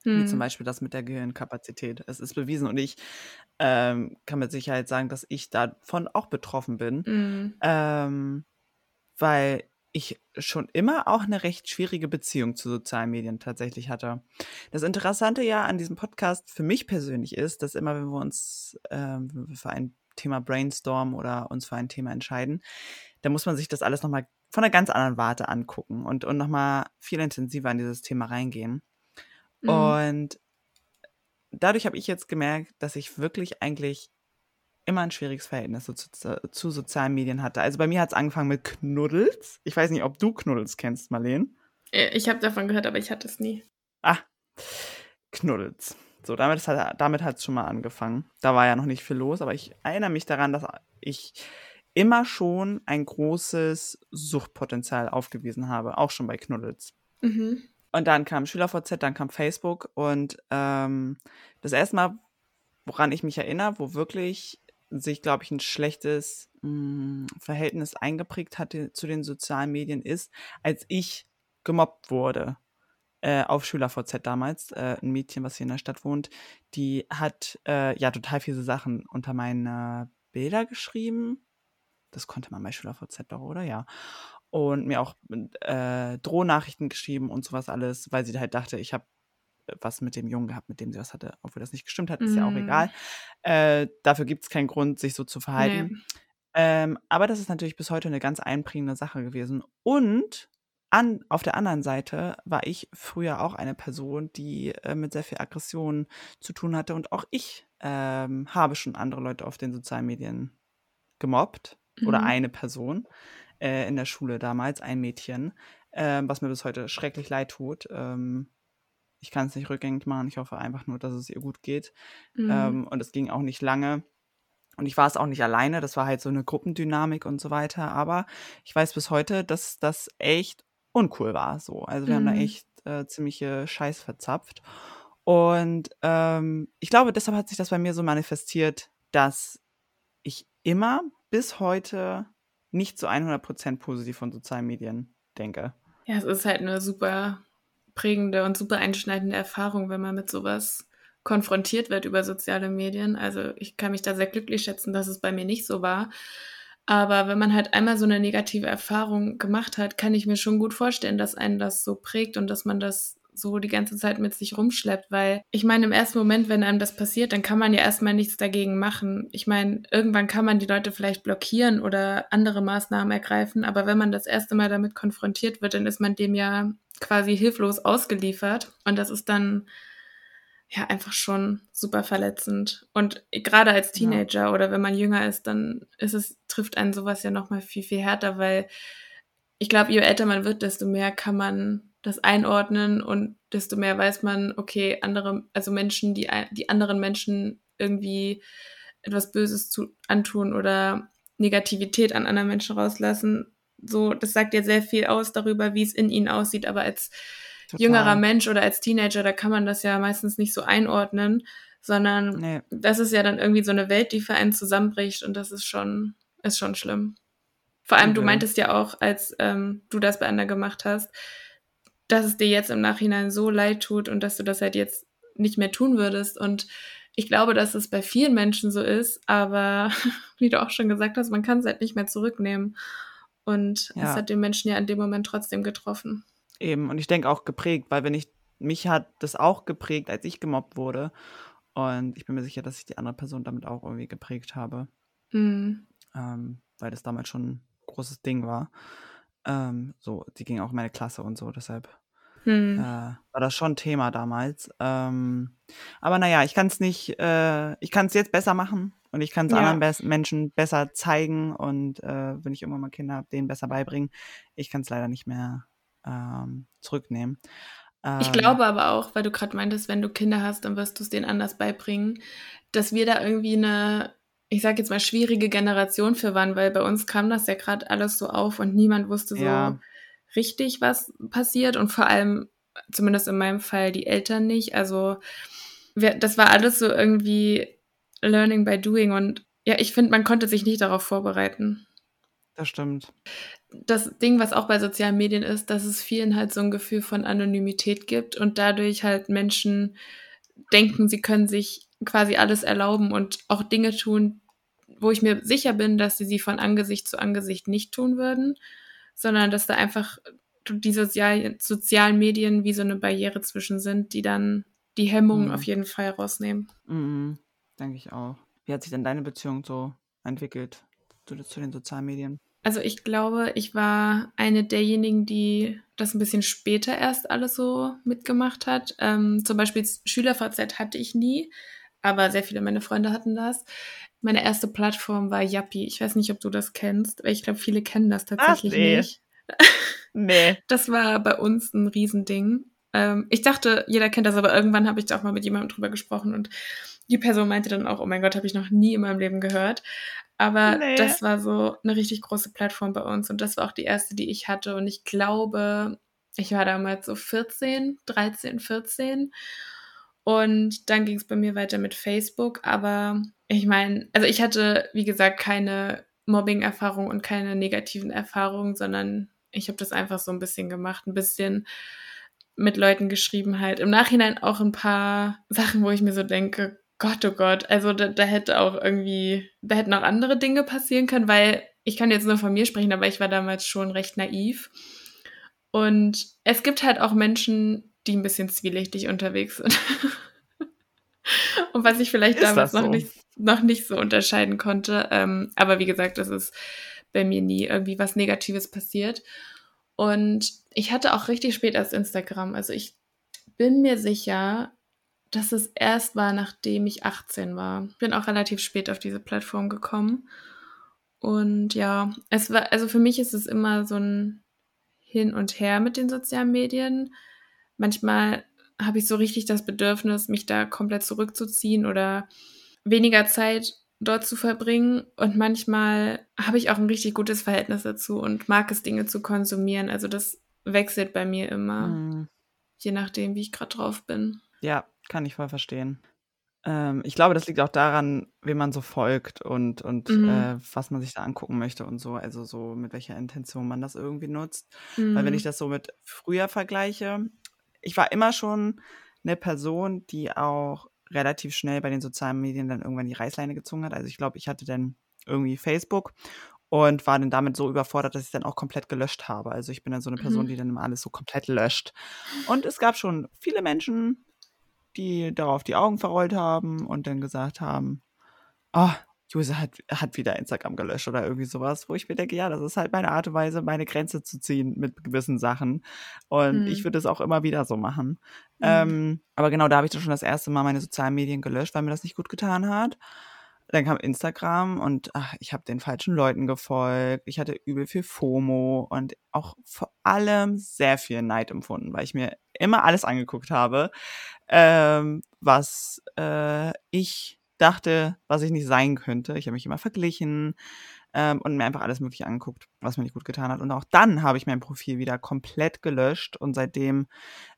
Wie zum Hm. Beispiel das mit der Gehirnkapazität. Es ist bewiesen und ich ähm, kann mit Sicherheit sagen, dass ich davon auch betroffen bin, Mm. ähm, weil ich schon immer auch eine recht schwierige Beziehung zu sozialen Medien tatsächlich hatte. Das Interessante ja an diesem Podcast für mich persönlich ist, dass immer, wenn wir uns ähm, wenn wir für ein Thema brainstormen oder uns für ein Thema entscheiden, da muss man sich das alles nochmal von einer ganz anderen Warte angucken und, und nochmal viel intensiver in dieses Thema reingehen. Mm. Und dadurch habe ich jetzt gemerkt, dass ich wirklich eigentlich immer ein schwieriges Verhältnis so zu, zu, zu sozialen Medien hatte. Also bei mir hat es angefangen mit Knuddels. Ich weiß nicht, ob du Knuddels kennst, Marleen. Äh, Ich habe davon gehört, aber ich hatte es nie. Ah, Knuddels. So, damit, hat, damit hat es schon mal angefangen. Da war ja noch nicht viel los, aber ich erinnere mich daran, dass ich immer schon ein großes Suchtpotenzial aufgewiesen habe, auch schon bei Knuddels. Mhm. Und dann kam SchülerVZ, dann kam Facebook und ähm, das erste Mal, woran ich mich erinnere, wo wirklich sich, glaube ich, ein schlechtes mh, Verhältnis eingeprägt hatte zu den sozialen Medien, ist, als ich gemobbt wurde äh, auf SchülerVZ damals, äh, ein Mädchen, was hier in der Stadt wohnt, die hat äh, ja total fiese Sachen unter meine Bilder geschrieben. Das konnte man bei SchülerVZ doch, oder? Ja. Und mir auch äh, Drohnachrichten geschrieben und sowas alles, weil sie halt dachte, ich habe was mit dem Jungen gehabt, mit dem sie was hatte, obwohl das nicht gestimmt hat, ist ja auch Mm. egal. Äh, dafür gibt es keinen Grund, sich so zu verhalten. Nee. Ähm, aber das ist natürlich bis heute eine ganz einprägende Sache gewesen. Und an, auf der anderen Seite war ich früher auch eine Person, die äh, mit sehr viel Aggression zu tun hatte. Und auch ich ähm, habe schon andere Leute auf den sozialen Medien gemobbt. Oder Mhm. eine Person äh, in der Schule damals, ein Mädchen, ähm, was mir bis heute schrecklich leid tut. Ähm, ich kann es nicht rückgängig machen. Ich hoffe einfach nur, dass es ihr gut geht. Mhm. Ähm, und es ging auch nicht lange. Und ich war es auch nicht alleine. Das war halt so eine Gruppendynamik und so weiter. Aber ich weiß bis heute, dass das echt uncool war. So. Also wir haben da Mhm. echt äh, ziemliche Scheiß verzapft. Und ähm, ich glaube, deshalb hat sich das bei mir so manifestiert, dass ich immer bis heute nicht zu 100% positiv von sozialen Medien denke. Ja, es ist halt eine super prägende und super einschneidende Erfahrung, wenn man mit sowas konfrontiert wird über soziale Medien. Also ich kann mich da sehr glücklich schätzen, dass es bei mir nicht so war. Aber wenn man halt einmal so eine negative Erfahrung gemacht hat, kann ich mir schon gut vorstellen, dass einen das so prägt und dass man das so die ganze Zeit mit sich rumschleppt, weil ich meine, im ersten Moment, wenn einem das passiert, dann kann man ja erstmal nichts dagegen machen. Ich meine, irgendwann kann man die Leute vielleicht blockieren oder andere Maßnahmen ergreifen, aber wenn man das erste Mal damit konfrontiert wird, dann ist man dem ja quasi hilflos ausgeliefert und das ist dann ja einfach schon super verletzend. Und gerade als Teenager ja. oder wenn man jünger ist, dann ist es, trifft einen sowas ja nochmal viel, viel härter, weil ich glaube, je älter man wird, desto mehr kann man das einordnen und desto mehr weiß man, okay, andere, also Menschen, die, die anderen Menschen irgendwie etwas Böses zu, antun oder Negativität an anderen Menschen rauslassen, so, das sagt ja sehr viel aus darüber, wie es in ihnen aussieht, aber als Total. jüngerer Mensch oder als Teenager, da kann man das ja meistens nicht so einordnen, sondern nee. das ist ja dann irgendwie so eine Welt, die für einen zusammenbricht und das ist schon, ist schon schlimm. Vor allem, okay. du meintest ja auch, als ähm, du das bei Anna gemacht hast, dass es dir jetzt im Nachhinein so leid tut und dass du das halt jetzt nicht mehr tun würdest. Und ich glaube, dass es bei vielen Menschen so ist, aber wie du auch schon gesagt hast, man kann es halt nicht mehr zurücknehmen. Und ja. es hat den Menschen ja in dem Moment trotzdem getroffen. Eben, und ich denke auch geprägt, weil wenn ich, mich hat das auch geprägt, als ich gemobbt wurde. Und ich bin mir sicher, dass ich die andere Person damit auch irgendwie geprägt habe. Mhm. Ähm, weil das damals schon ein großes Ding war. Ähm, so, die ging auch in meine Klasse und so, deshalb Mhm. äh, war das schon Thema damals. Ähm, aber naja, ich kann es nicht, äh, ich kann es jetzt besser machen und ich kann es Ja. anderen Bes Menschen besser zeigen und äh, wenn ich irgendwann mal Kinder habe, denen besser beibringen. Ich kann es leider nicht mehr ähm, zurücknehmen. Ich Ähm, glaube aber auch, weil du gerade meintest, wenn du Kinder hast, dann wirst du es denen anders beibringen, dass wir da irgendwie eine, ich sag jetzt mal, schwierige Generation für waren, weil bei uns kam das ja gerade alles so auf und niemand wusste so Ja. richtig, was passiert und vor allem, zumindest in meinem Fall, die Eltern nicht. Also wir, das war alles so irgendwie Learning by Doing und ja, ich finde, man konnte sich nicht darauf vorbereiten das stimmt. das Ding, was auch bei sozialen Medien ist, dass es vielen halt so ein Gefühl von Anonymität gibt und dadurch halt Menschen denken, sie können sich quasi alles erlauben und auch Dinge tun, wo ich mir sicher bin, dass sie sie von Angesicht zu Angesicht nicht tun würden, sondern dass da einfach die sozial sozialen Medien wie so eine Barriere zwischen sind, die dann die Hemmungen Mhm. auf jeden Fall rausnehmen. Mhm, denke ich auch. Wie hat sich denn deine Beziehung so entwickelt zu, zu den sozialen Medien? Also ich glaube, ich war eine derjenigen, die das ein bisschen später erst alles so mitgemacht hat. Ähm, zum Beispiel SchülerVZ hatte ich nie, aber sehr viele meiner Freunde hatten das. Meine erste Plattform war Yappi. Ich weiß nicht, ob du das kennst, weil ich glaube, viele kennen das tatsächlich nee. nicht. Nee. Das war bei uns ein Riesending. Ähm, ich dachte, jeder kennt das, aber irgendwann habe ich da auch mal mit jemandem drüber gesprochen und die Person meinte dann auch, oh mein Gott, habe ich noch nie in meinem Leben gehört. Aber Nee. das war so eine richtig große Plattform bei uns und das war auch die erste, die ich hatte. Und ich glaube, ich war damals so 14, 13, 14. Und dann ging es bei mir weiter mit Facebook. Aber ich meine, also ich hatte, wie gesagt, keine Mobbing-Erfahrung und keine negativen Erfahrungen, sondern ich habe das einfach so ein bisschen gemacht, ein bisschen mit Leuten geschrieben halt. Im Nachhinein auch ein paar Sachen, wo ich mir so denke, Gott, oh Gott, also da, da hätte auch irgendwie, da hätten auch andere Dinge passieren können, weil ich kann jetzt nur von mir sprechen, aber ich war damals schon recht naiv. Und es gibt halt auch Menschen, die ein bisschen zwielichtig unterwegs sind. Und was ich vielleicht Ist damals das noch so? nicht, noch nicht so unterscheiden konnte. Ähm, aber wie gesagt, das ist bei mir nie irgendwie was Negatives passiert. Und ich hatte auch richtig spät erst Instagram. Also ich bin mir sicher, dass es erst war, nachdem ich 18 war. Ich bin auch relativ spät auf diese Plattform gekommen. Und ja, es war, also für mich ist es immer so ein Hin und Her mit den sozialen Medien. Manchmal habe ich so richtig das Bedürfnis, mich da komplett zurückzuziehen oder weniger Zeit dort zu verbringen. Und manchmal habe ich auch ein richtig gutes Verhältnis dazu und mag es, Dinge zu konsumieren. Also das wechselt bei mir immer, Mhm. je nachdem, wie ich gerade drauf bin. Ja, kann ich voll verstehen. Ähm, ich glaube, das liegt auch daran, wem man so folgt und, und Mhm. äh, was man sich da angucken möchte und so. Also so mit welcher Intention man das irgendwie nutzt. Weil wenn ich Mhm. das so mit früher vergleiche, ich war immer schon eine Person, die auch relativ schnell bei den sozialen Medien dann irgendwann die Reißleine gezogen hat. Also ich glaube, ich hatte dann irgendwie Facebook und war dann damit so überfordert, dass ich dann auch komplett gelöscht habe. Also ich bin dann so eine Person, Mhm. die dann immer alles so komplett löscht. Und es gab schon viele Menschen, die darauf die Augen verrollt haben und dann gesagt haben, ah, Jose hat, hat wieder Instagram gelöscht oder irgendwie sowas, wo ich mir denke, ja, das ist halt meine Art und Weise, meine Grenze zu ziehen mit gewissen Sachen. Und Mhm. ich würde es auch immer wieder so machen. Mhm. Ähm, aber genau, da habe ich doch schon das erste Mal meine sozialen Medien gelöscht, weil mir das nicht gut getan hat. Dann kam Instagram und ach, ich habe den falschen Leuten gefolgt. Ich hatte übel viel FOMO und auch vor allem sehr viel Neid empfunden, weil ich mir immer alles angeguckt habe, ähm, was äh, ich dachte, was ich nicht sein könnte. Ich habe mich immer verglichen ähm, und mir einfach alles Mögliche angeguckt, was mir nicht gut getan hat. Und auch dann habe ich mein Profil wieder komplett gelöscht und seitdem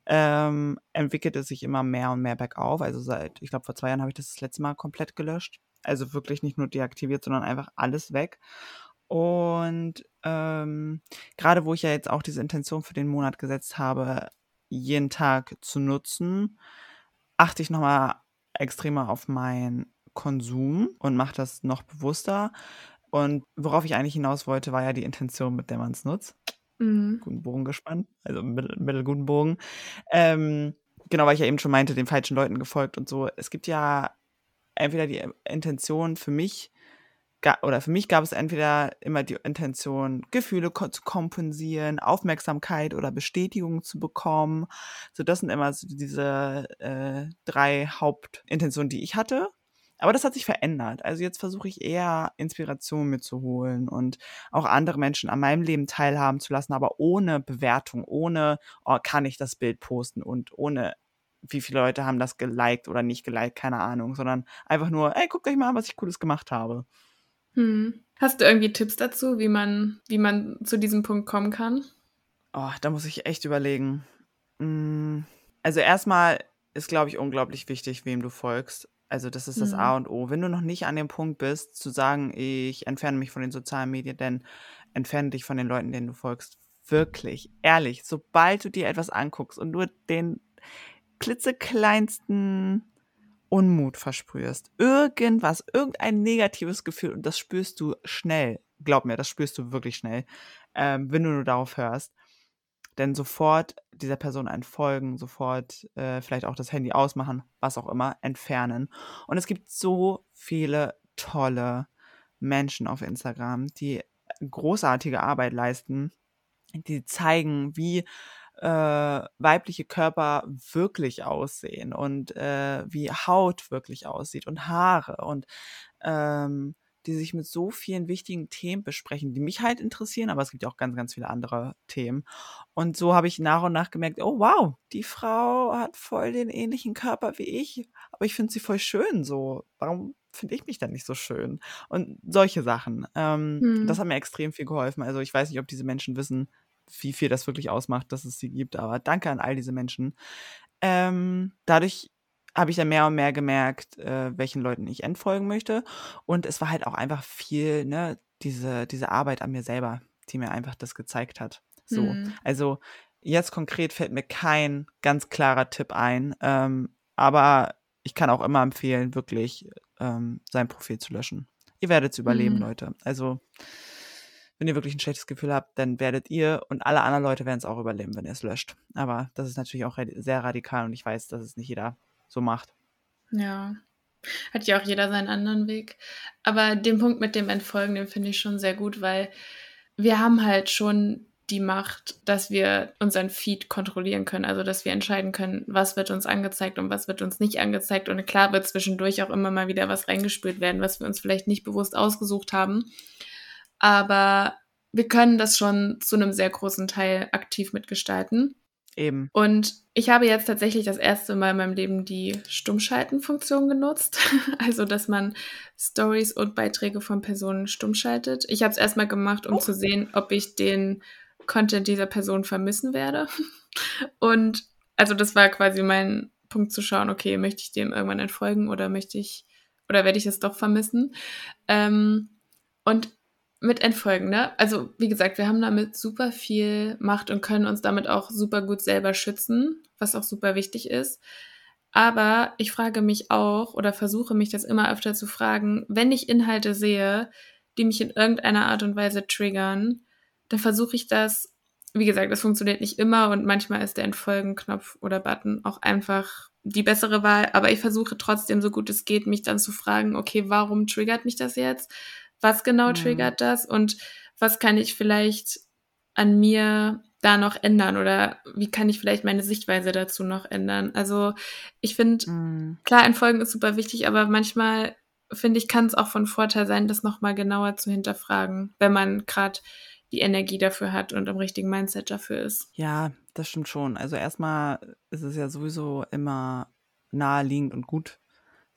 ähm, entwickelt es sich immer mehr und mehr bergauf. Also seit, ich glaube, vor zwei Jahren habe ich das das letzte Mal komplett gelöscht. Also wirklich nicht nur deaktiviert, sondern einfach alles weg. Und ähm, gerade wo ich ja jetzt auch diese Intention für den Monat gesetzt habe, jeden Tag zu nutzen, achte ich nochmal extremer auf meinen Konsum und mache das noch bewusster. Und worauf ich eigentlich hinaus wollte, war ja die Intention, mit der man es nutzt Mhm. guten Bogen gespannt, also mittel, mittelguten Bogen. Ähm, genau, weil ich ja eben schon meinte, den falschen Leuten gefolgt und so. Es gibt ja entweder die Intention für mich, oder für mich gab es entweder immer die Intention, Gefühle zu kompensieren, Aufmerksamkeit oder Bestätigung zu bekommen. So, das sind immer so diese äh, drei Hauptintentionen, die ich hatte. Aber das hat sich verändert. Also jetzt versuche ich eher Inspiration mitzuholen und auch andere Menschen an meinem Leben teilhaben zu lassen, aber ohne Bewertung, ohne, oh, kann ich das Bild posten und ohne, wie viele Leute haben das geliked oder nicht geliked, keine Ahnung, sondern einfach nur, ey, guckt euch mal an, was ich Cooles gemacht habe. Hm. Hast du irgendwie Tipps dazu, wie man, wie man zu diesem Punkt kommen kann? Oh, da muss ich echt überlegen. Hm. Also erstmal ist, glaube ich, unglaublich wichtig, wem du folgst. Also das ist das A mhm. und O. Wenn du noch nicht an dem Punkt bist, zu sagen, ich entferne mich von den sozialen Medien, dann entferne dich von den Leuten, denen du folgst. Wirklich, ehrlich, sobald du dir etwas anguckst und nur den klitzekleinsten Unmut versprühst, irgendwas, irgendein negatives Gefühl, und das spürst du schnell, glaub mir, das spürst du wirklich schnell, ähm, wenn du nur darauf hörst, denn sofort dieser Person entfolgen, sofort äh, vielleicht auch das Handy ausmachen, was auch immer, entfernen. Und es gibt so viele tolle Menschen auf Instagram, die großartige Arbeit leisten, die zeigen, wie äh, weibliche Körper wirklich aussehen und äh, wie Haut wirklich aussieht und Haare und ähm, die sich mit so vielen wichtigen Themen besprechen, die mich halt interessieren, aber es gibt ja auch ganz, ganz viele andere Themen. Und so habe ich nach und nach gemerkt, oh wow, die Frau hat voll den ähnlichen Körper wie ich, aber ich finde sie voll schön so. Warum finde ich mich dann nicht so schön? Und solche Sachen. Ähm, hm. Das hat mir extrem viel geholfen. Also ich weiß nicht, ob diese Menschen wissen, wie viel das wirklich ausmacht, dass es sie gibt. Aber danke an all diese Menschen. Ähm, dadurch habe ich dann mehr und mehr gemerkt, äh, welchen Leuten ich entfolgen möchte. Und es war halt auch einfach viel, ne, diese, diese Arbeit an mir selber, die mir einfach das gezeigt hat. So. Mhm. Also jetzt konkret fällt mir kein ganz klarer Tipp ein. Ähm, aber ich kann auch immer empfehlen, wirklich ähm, sein Profil zu löschen. Ihr werdet es überleben, mhm. Leute. Also wenn ihr wirklich ein schlechtes Gefühl habt, dann werdet ihr und alle anderen Leute werden es auch überleben, wenn ihr es löscht. Aber das ist natürlich auch sehr radikal und ich weiß, dass es nicht jeder so macht. Ja. Hat ja auch jeder seinen anderen Weg. Aber den Punkt mit dem Entfolgen, den finde ich schon sehr gut, weil wir haben halt schon die Macht, dass wir unseren Feed kontrollieren können. Also, dass wir entscheiden können, was wird uns angezeigt und was wird uns nicht angezeigt. Und klar wird zwischendurch auch immer mal wieder was reingespült werden, was wir uns vielleicht nicht bewusst ausgesucht haben aber wir können das schon zu einem sehr großen Teil aktiv mitgestalten. Eben. Und ich habe jetzt tatsächlich das erste Mal in meinem Leben die Stummschalten-Funktion genutzt. also, dass man Stories und Beiträge von Personen stummschaltet. Ich habe es erstmal gemacht, um oh. zu sehen, ob ich den Content dieser Person vermissen werde. und also, das war quasi mein Punkt zu schauen, okay, möchte ich dem irgendwann entfolgen oder möchte ich, oder werde ich es doch vermissen? Ähm, und mit Entfolgen, ne? Also, wie gesagt, wir haben damit super viel Macht und können uns damit auch super gut selber schützen, was auch super wichtig ist. Aber ich frage mich auch oder versuche mich das immer öfter zu fragen, wenn ich Inhalte sehe, die mich in irgendeiner Art und Weise triggern, dann versuche ich das, wie gesagt, das funktioniert nicht immer und manchmal ist der Entfolgen-Knopf oder Button auch einfach die bessere Wahl, aber ich versuche trotzdem, so gut es geht, mich dann zu fragen, okay, warum triggert mich das jetzt? Was genau mhm. triggert das und was kann ich vielleicht an mir da noch ändern oder wie kann ich vielleicht meine Sichtweise dazu noch ändern? Also ich finde, mhm. klar, Entfolgen ist super wichtig, aber manchmal finde ich, kann es auch von Vorteil sein, das nochmal genauer zu hinterfragen, wenn man gerade die Energie dafür hat und im richtigen Mindset dafür ist. Ja, das stimmt schon. Also erstmal ist es ja sowieso immer naheliegend und gut,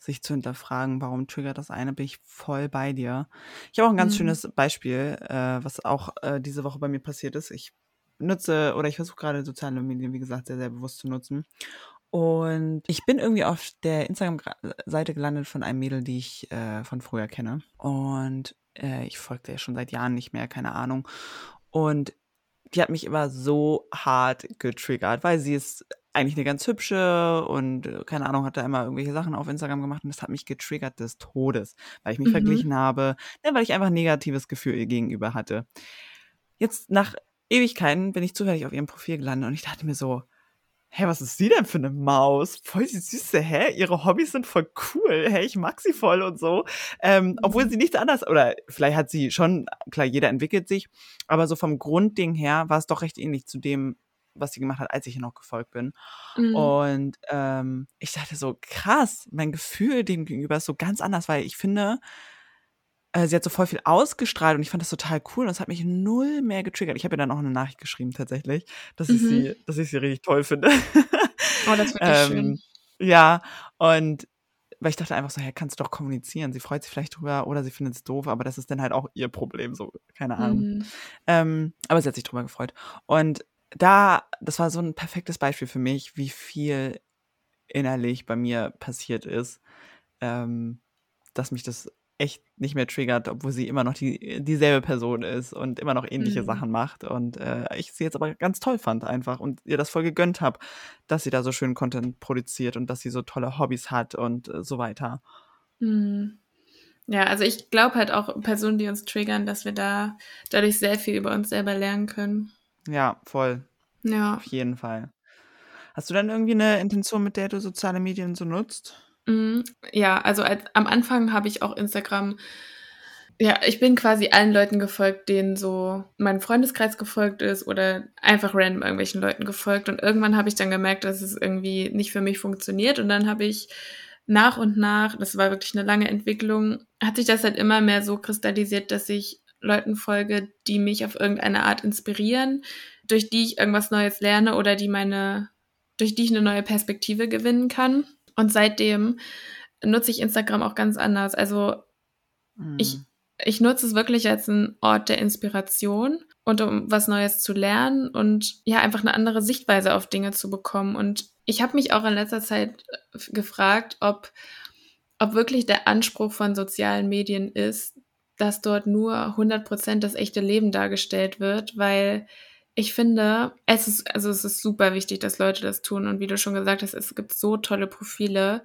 sich zu hinterfragen, warum triggert das eine, bin ich voll bei dir. Ich habe auch ein ganz mhm. schönes Beispiel, äh, was auch äh, diese Woche bei mir passiert ist. Ich nutze oder ich versuche gerade soziale Medien, wie gesagt, sehr, sehr bewusst zu nutzen. Und ich bin irgendwie auf der Instagram-Seite gelandet von einem Mädel, die ich äh, von früher kenne. Und äh, ich folgte ja schon seit Jahren nicht mehr, keine Ahnung. Und die hat mich immer so hart getriggert, weil sie ist eigentlich eine ganz hübsche und äh, keine Ahnung, hat da immer irgendwelche Sachen auf Instagram gemacht und das hat mich getriggert des Todes, weil ich mich mhm. verglichen habe, ne, weil ich einfach ein negatives Gefühl ihr gegenüber hatte. Jetzt nach Ewigkeiten bin ich zufällig auf ihrem Profil gelandet und ich dachte mir so, hä, was ist sie denn für eine Maus? Voll die Süße, hä? Ihre Hobbys sind voll cool, hä? Ich mag sie voll und so. Ähm, mhm. Obwohl sie nichts anderes, oder vielleicht hat sie schon, klar, jeder entwickelt sich, aber so vom Grundding her war es doch recht ähnlich zu dem, was sie gemacht hat, als ich ihr noch gefolgt bin. Mhm. Und ähm, ich dachte so, krass, mein Gefühl dem gegenüber ist so ganz anders, weil ich finde, äh, sie hat so voll viel ausgestrahlt und ich fand das total cool und es hat mich null mehr getriggert. Ich habe ihr dann auch eine Nachricht geschrieben tatsächlich, dass mhm. ich sie, dass ich sie richtig toll finde. Oh, das ich ähm, schön. Ja, und weil ich dachte einfach so, hey, kannst du doch kommunizieren. Sie freut sich vielleicht drüber oder sie findet es doof, aber das ist dann halt auch ihr Problem, so, keine Ahnung. Mhm. Ähm, aber sie hat sich drüber gefreut. Und da, das war so ein perfektes Beispiel für mich, wie viel innerlich bei mir passiert ist, ähm, dass mich das echt nicht mehr triggert, obwohl sie immer noch die, dieselbe Person ist und immer noch ähnliche mhm. Sachen macht. Und äh, ich sie jetzt aber ganz toll fand einfach und ihr das voll gegönnt habe, dass sie da so schön Content produziert und dass sie so tolle Hobbys hat und äh, so weiter. Mhm. Ja, also ich glaube halt auch Personen, die uns triggern, dass wir da dadurch sehr viel über uns selber lernen können. Ja, voll. Ja. Auf jeden Fall. Hast du dann irgendwie eine Intention, mit der du soziale Medien so nutzt? Mhm. Ja, also als, am Anfang habe ich auch Instagram. Ja, ich bin quasi allen Leuten gefolgt, denen so mein Freundeskreis gefolgt ist oder einfach random irgendwelchen Leuten gefolgt. Und irgendwann habe ich dann gemerkt, dass es irgendwie nicht für mich funktioniert. Und dann habe ich nach und nach, das war wirklich eine lange Entwicklung, hat sich das halt immer mehr so kristallisiert, dass ich Leuten folge, die mich auf irgendeine Art inspirieren, durch die ich irgendwas Neues lerne oder die meine, durch die ich eine neue Perspektive gewinnen kann. Und seitdem nutze ich Instagram auch ganz anders. Also mhm. ich, ich nutze es wirklich als einen Ort der Inspiration und um was Neues zu lernen und ja, einfach eine andere Sichtweise auf Dinge zu bekommen. Und ich habe mich auch in letzter Zeit äh, gefragt, ob, ob wirklich der Anspruch von sozialen Medien ist, dass dort nur 100% das echte Leben dargestellt wird, weil ich finde, es ist, also es ist super wichtig, dass Leute das tun. Und wie du schon gesagt hast, es gibt so tolle Profile,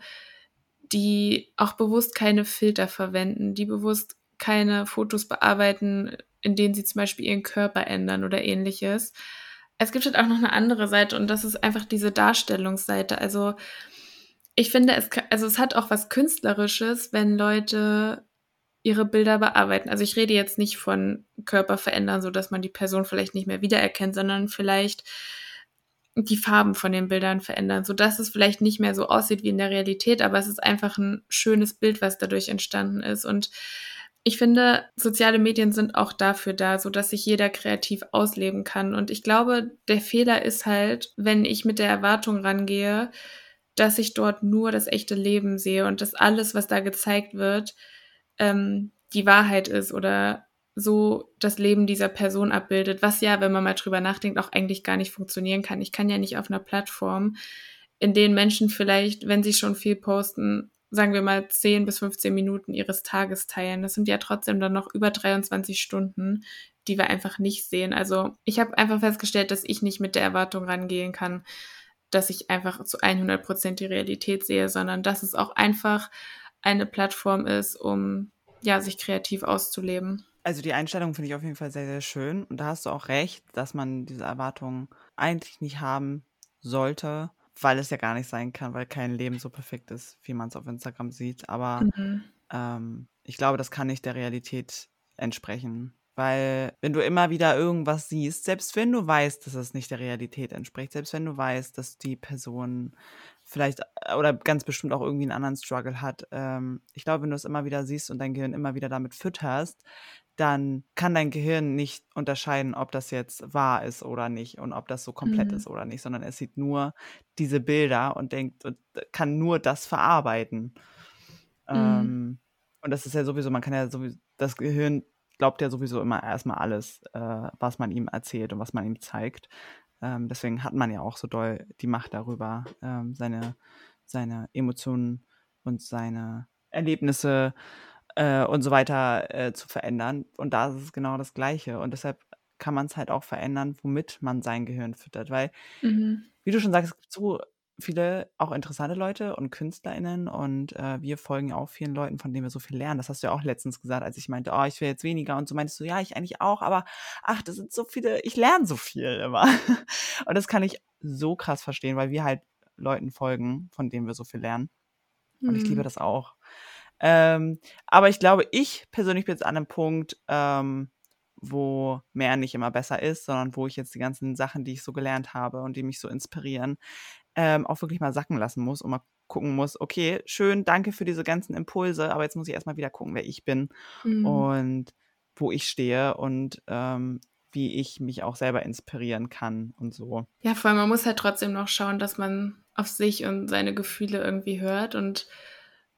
die auch bewusst keine Filter verwenden, die bewusst keine Fotos bearbeiten, in denen sie zum Beispiel ihren Körper ändern oder ähnliches. Es gibt halt auch noch eine andere Seite und das ist einfach diese Darstellungsseite. Also ich finde, es, also es hat auch was Künstlerisches, wenn Leute ihre Bilder bearbeiten. Also ich rede jetzt nicht von Körper verändern, so dass man die Person vielleicht nicht mehr wiedererkennt, sondern vielleicht die Farben von den Bildern verändern, so dass es vielleicht nicht mehr so aussieht wie in der Realität, aber es ist einfach ein schönes Bild, was dadurch entstanden ist und ich finde, soziale Medien sind auch dafür da, so dass sich jeder kreativ ausleben kann. Und ich glaube, der Fehler ist halt, wenn ich mit der Erwartung rangehe, dass ich dort nur das echte Leben sehe und dass alles, was da gezeigt wird, ähm, die Wahrheit ist oder so das Leben dieser Person abbildet, was ja, wenn man mal drüber nachdenkt, auch eigentlich gar nicht funktionieren kann. Ich kann ja nicht auf einer Plattform, in denen Menschen vielleicht, wenn sie schon viel posten, sagen wir mal 10 bis 15 Minuten ihres Tages teilen. Das sind ja trotzdem dann noch über 23 Stunden, die wir einfach nicht sehen. Also ich habe einfach festgestellt, dass ich nicht mit der Erwartung rangehen kann, dass ich einfach zu 100 Prozent die Realität sehe, sondern dass es auch einfach eine Plattform ist, um ja, sich kreativ auszuleben. Also die Einstellung finde ich auf jeden Fall sehr, sehr schön. Und da hast du auch recht, dass man diese Erwartungen eigentlich nicht haben sollte, weil es ja gar nicht sein kann, weil kein Leben so perfekt ist, wie man es auf Instagram sieht. Aber mhm. ähm, ich glaube, das kann nicht der Realität entsprechen. Weil wenn du immer wieder irgendwas siehst, selbst wenn du weißt, dass es nicht der Realität entspricht, selbst wenn du weißt, dass die Person vielleicht äh, oder ganz bestimmt auch irgendwie einen anderen Struggle hat. Ähm, ich glaube, wenn du es immer wieder siehst und dein Gehirn immer wieder damit fütterst, dann kann dein Gehirn nicht unterscheiden, ob das jetzt wahr ist oder nicht und ob das so komplett mhm. ist oder nicht, sondern es sieht nur diese Bilder und denkt und kann nur das verarbeiten. Mhm. Ähm, und das ist ja sowieso, man kann ja sowieso, das Gehirn glaubt ja sowieso immer erstmal alles, äh, was man ihm erzählt und was man ihm zeigt. Ähm, deswegen hat man ja auch so doll die Macht darüber, ähm, seine, seine Emotionen und seine Erlebnisse äh, und so weiter äh, zu verändern. Und da ist es genau das Gleiche. Und deshalb kann man es halt auch verändern, womit man sein Gehirn füttert. Weil, mhm. wie du schon sagst, es gibt so viele auch interessante Leute und KünstlerInnen und äh, wir folgen auch vielen Leuten, von denen wir so viel lernen. Das hast du ja auch letztens gesagt, als ich meinte, oh, ich will jetzt weniger und so meintest du, ja, ich eigentlich auch, aber ach, das sind so viele, ich lerne so viel immer. und das kann ich so krass verstehen, weil wir halt Leuten folgen, von denen wir so viel lernen. Und ich liebe Mhm. das auch. Ähm, aber ich glaube, ich persönlich bin jetzt an einem Punkt, ähm, wo mehr nicht immer besser ist, sondern wo ich jetzt die ganzen Sachen, die ich so gelernt habe und die mich so inspirieren, ähm, auch wirklich mal sacken lassen muss und mal gucken muss, okay, schön, danke für diese ganzen Impulse, aber jetzt muss ich erstmal wieder gucken, wer ich bin Mhm. und wo ich stehe und ähm, wie ich mich auch selber inspirieren kann und so. Ja, vor allem, man muss halt trotzdem noch schauen, dass man auf sich und seine Gefühle irgendwie hört und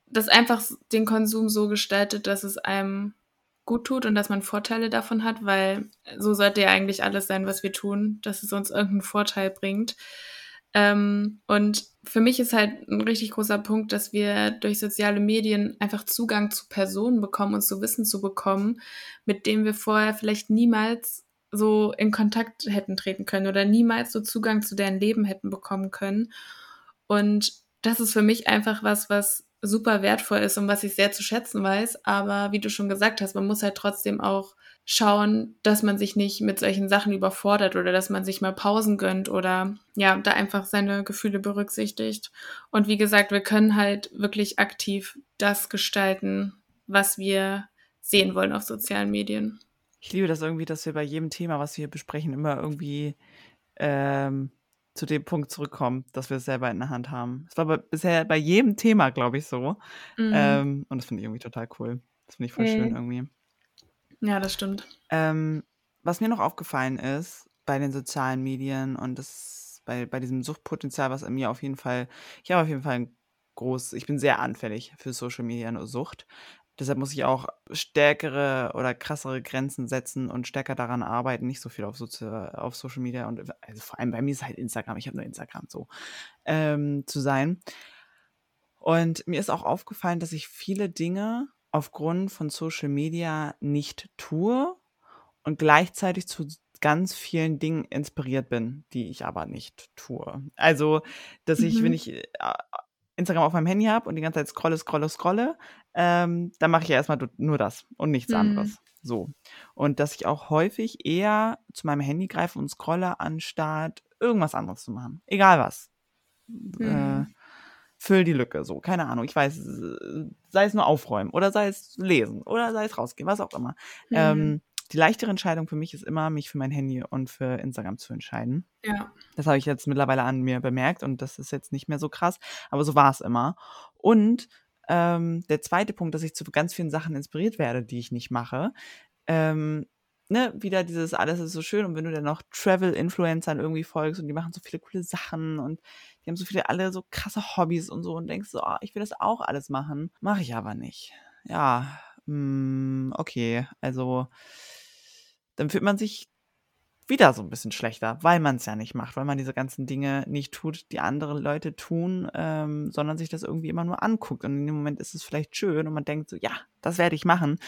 das einfach den Konsum so gestaltet, dass es einem gut tut und dass man Vorteile davon hat, weil so sollte ja eigentlich alles sein, was wir tun, dass es uns irgendeinen Vorteil bringt. Ähm, und für mich ist halt ein richtig großer Punkt, dass wir durch soziale Medien einfach Zugang zu Personen bekommen und zu Wissen zu bekommen, mit dem wir vorher vielleicht niemals so in Kontakt hätten treten können oder niemals so Zugang zu deren Leben hätten bekommen können. Und das ist für mich einfach was, was super wertvoll ist und was ich sehr zu schätzen weiß. Aber wie du schon gesagt hast, man muss halt trotzdem auch schauen, dass man sich nicht mit solchen Sachen überfordert oder dass man sich mal Pausen gönnt oder ja, da einfach seine Gefühle berücksichtigt. Und wie gesagt, wir können halt wirklich aktiv das gestalten, was wir sehen wollen auf sozialen Medien. Ich liebe das irgendwie, dass wir bei jedem Thema, was wir besprechen, immer irgendwie ähm, zu dem Punkt zurückkommen, dass wir es selber in der Hand haben. Es war bei, bisher bei jedem Thema, glaube ich, so. Mhm. Ähm, und das finde ich irgendwie total cool. Das finde ich voll schön Mhm. irgendwie. Ja, das stimmt. Ähm, was mir noch aufgefallen ist bei den sozialen Medien und das bei, bei diesem Suchtpotenzial, was in mir auf jeden Fall, ich habe auf jeden Fall groß, ich bin sehr anfällig für Social Media und Sucht. Deshalb muss ich auch stärkere oder krassere Grenzen setzen und stärker daran arbeiten, nicht so viel auf, Sozi auf Social Media und also vor allem bei mir ist halt Instagram, ich habe nur Instagram so, ähm, zu sein. Und mir ist auch aufgefallen, dass ich viele Dinge aufgrund von Social Media nicht tue und gleichzeitig zu ganz vielen Dingen inspiriert bin, die ich aber nicht tue. Also, dass ich, wenn Mhm. ich äh, Instagram auf meinem Handy habe und die ganze Zeit scrolle, scrolle, scrolle, ähm, dann mache ich ja erstmal nur das und nichts Mhm. anderes. So. Und dass ich auch häufig eher zu meinem Handy greife und scrolle, anstatt irgendwas anderes zu machen. Egal was. Äh, Mhm. Füll die Lücke, so, keine Ahnung. Ich weiß, sei es nur aufräumen oder sei es lesen oder sei es rausgehen, was auch immer. Mhm. Ähm, die leichtere Entscheidung für mich ist immer, mich für mein Handy und für Instagram zu entscheiden. Ja. Das habe ich jetzt mittlerweile an mir bemerkt und das ist jetzt nicht mehr so krass, aber so war es immer. Und ähm, der zweite Punkt, dass ich zu ganz vielen Sachen inspiriert werde, die ich nicht mache. Ähm, ne, wieder dieses alles ist so schön und wenn du dann noch Travel-Influencern irgendwie folgst und die machen so viele coole Sachen und die haben so viele alle so krasse Hobbys und so und denkst so, oh, ich will das auch alles machen, mache ich aber nicht. Ja, mh, okay, also dann fühlt man sich wieder so ein bisschen schlechter, weil man es ja nicht macht, weil man diese ganzen Dinge nicht tut, die andere Leute tun, ähm, sondern sich das irgendwie immer nur anguckt. Und in dem Moment ist es vielleicht schön und man denkt so, ja, das werde ich machen,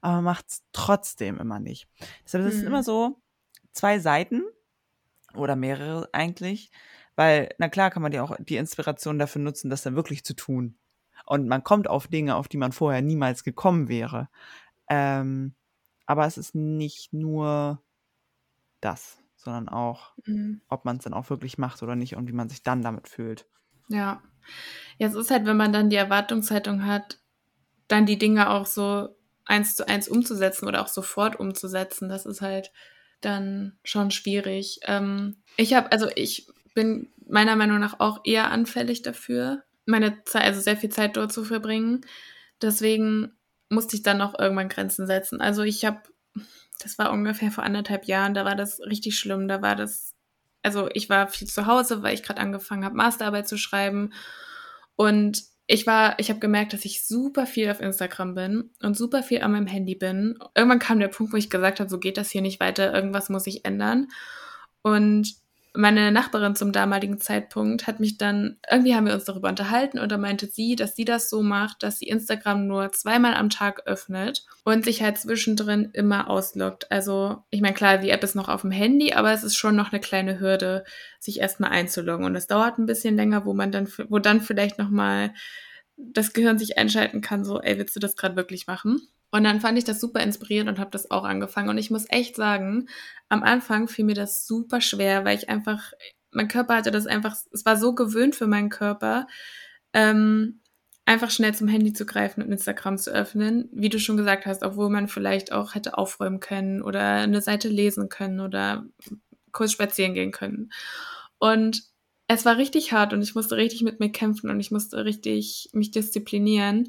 aber man macht es trotzdem immer nicht. Deshalb ist es immer Mhm. so zwei Seiten oder mehrere eigentlich, weil, na klar, kann man ja auch die Inspiration dafür nutzen, das dann wirklich zu tun. Und man kommt auf Dinge, auf die man vorher niemals gekommen wäre. Ähm, aber es ist nicht nur das, sondern auch, Mhm. ob man es dann auch wirklich macht oder nicht und wie man sich dann damit fühlt. Ja. Es ist halt, wenn man dann die Erwartungshaltung hat, dann die Dinge auch so eins zu eins umzusetzen oder auch sofort umzusetzen, das ist halt dann schon schwierig. Ähm, ich habe, also ich bin meiner Meinung nach auch eher anfällig dafür, meine Zeit, also sehr viel Zeit dort zu verbringen. Deswegen musste ich dann auch irgendwann Grenzen setzen. Also ich habe, das war ungefähr vor anderthalb Jahren, da war das richtig schlimm. Da war das, also ich war viel zu Hause, weil ich gerade angefangen habe, Masterarbeit zu schreiben. Und ich war, ich habe gemerkt, dass ich super viel auf Instagram bin und super viel an meinem Handy bin. Irgendwann kam der Punkt, wo ich gesagt habe, so geht das hier nicht weiter, irgendwas muss ich ändern. Und meine Nachbarin zum damaligen Zeitpunkt hat mich dann, irgendwie haben wir uns darüber unterhalten und da meinte sie, dass sie das so macht, dass sie Instagram nur zweimal am Tag öffnet und sich halt zwischendrin immer ausloggt. Also, ich meine, klar, die App ist noch auf dem Handy, aber es ist schon noch eine kleine Hürde, sich erstmal einzuloggen. Und es dauert ein bisschen länger, wo man dann, wo dann vielleicht nochmal das Gehirn sich einschalten kann, so, ey, willst du das gerade wirklich machen? Und dann fand ich das super inspirierend und habe das auch angefangen. Und ich muss echt sagen, am Anfang fiel mir das super schwer, weil ich einfach, mein Körper hatte das einfach, es war so gewöhnt für meinen Körper, ähm, einfach schnell zum Handy zu greifen und Instagram zu öffnen. Wie du schon gesagt hast, obwohl man vielleicht auch hätte aufräumen können oder eine Seite lesen können oder kurz spazieren gehen können. Und es war richtig hart und ich musste richtig mit mir kämpfen und ich musste richtig mich disziplinieren.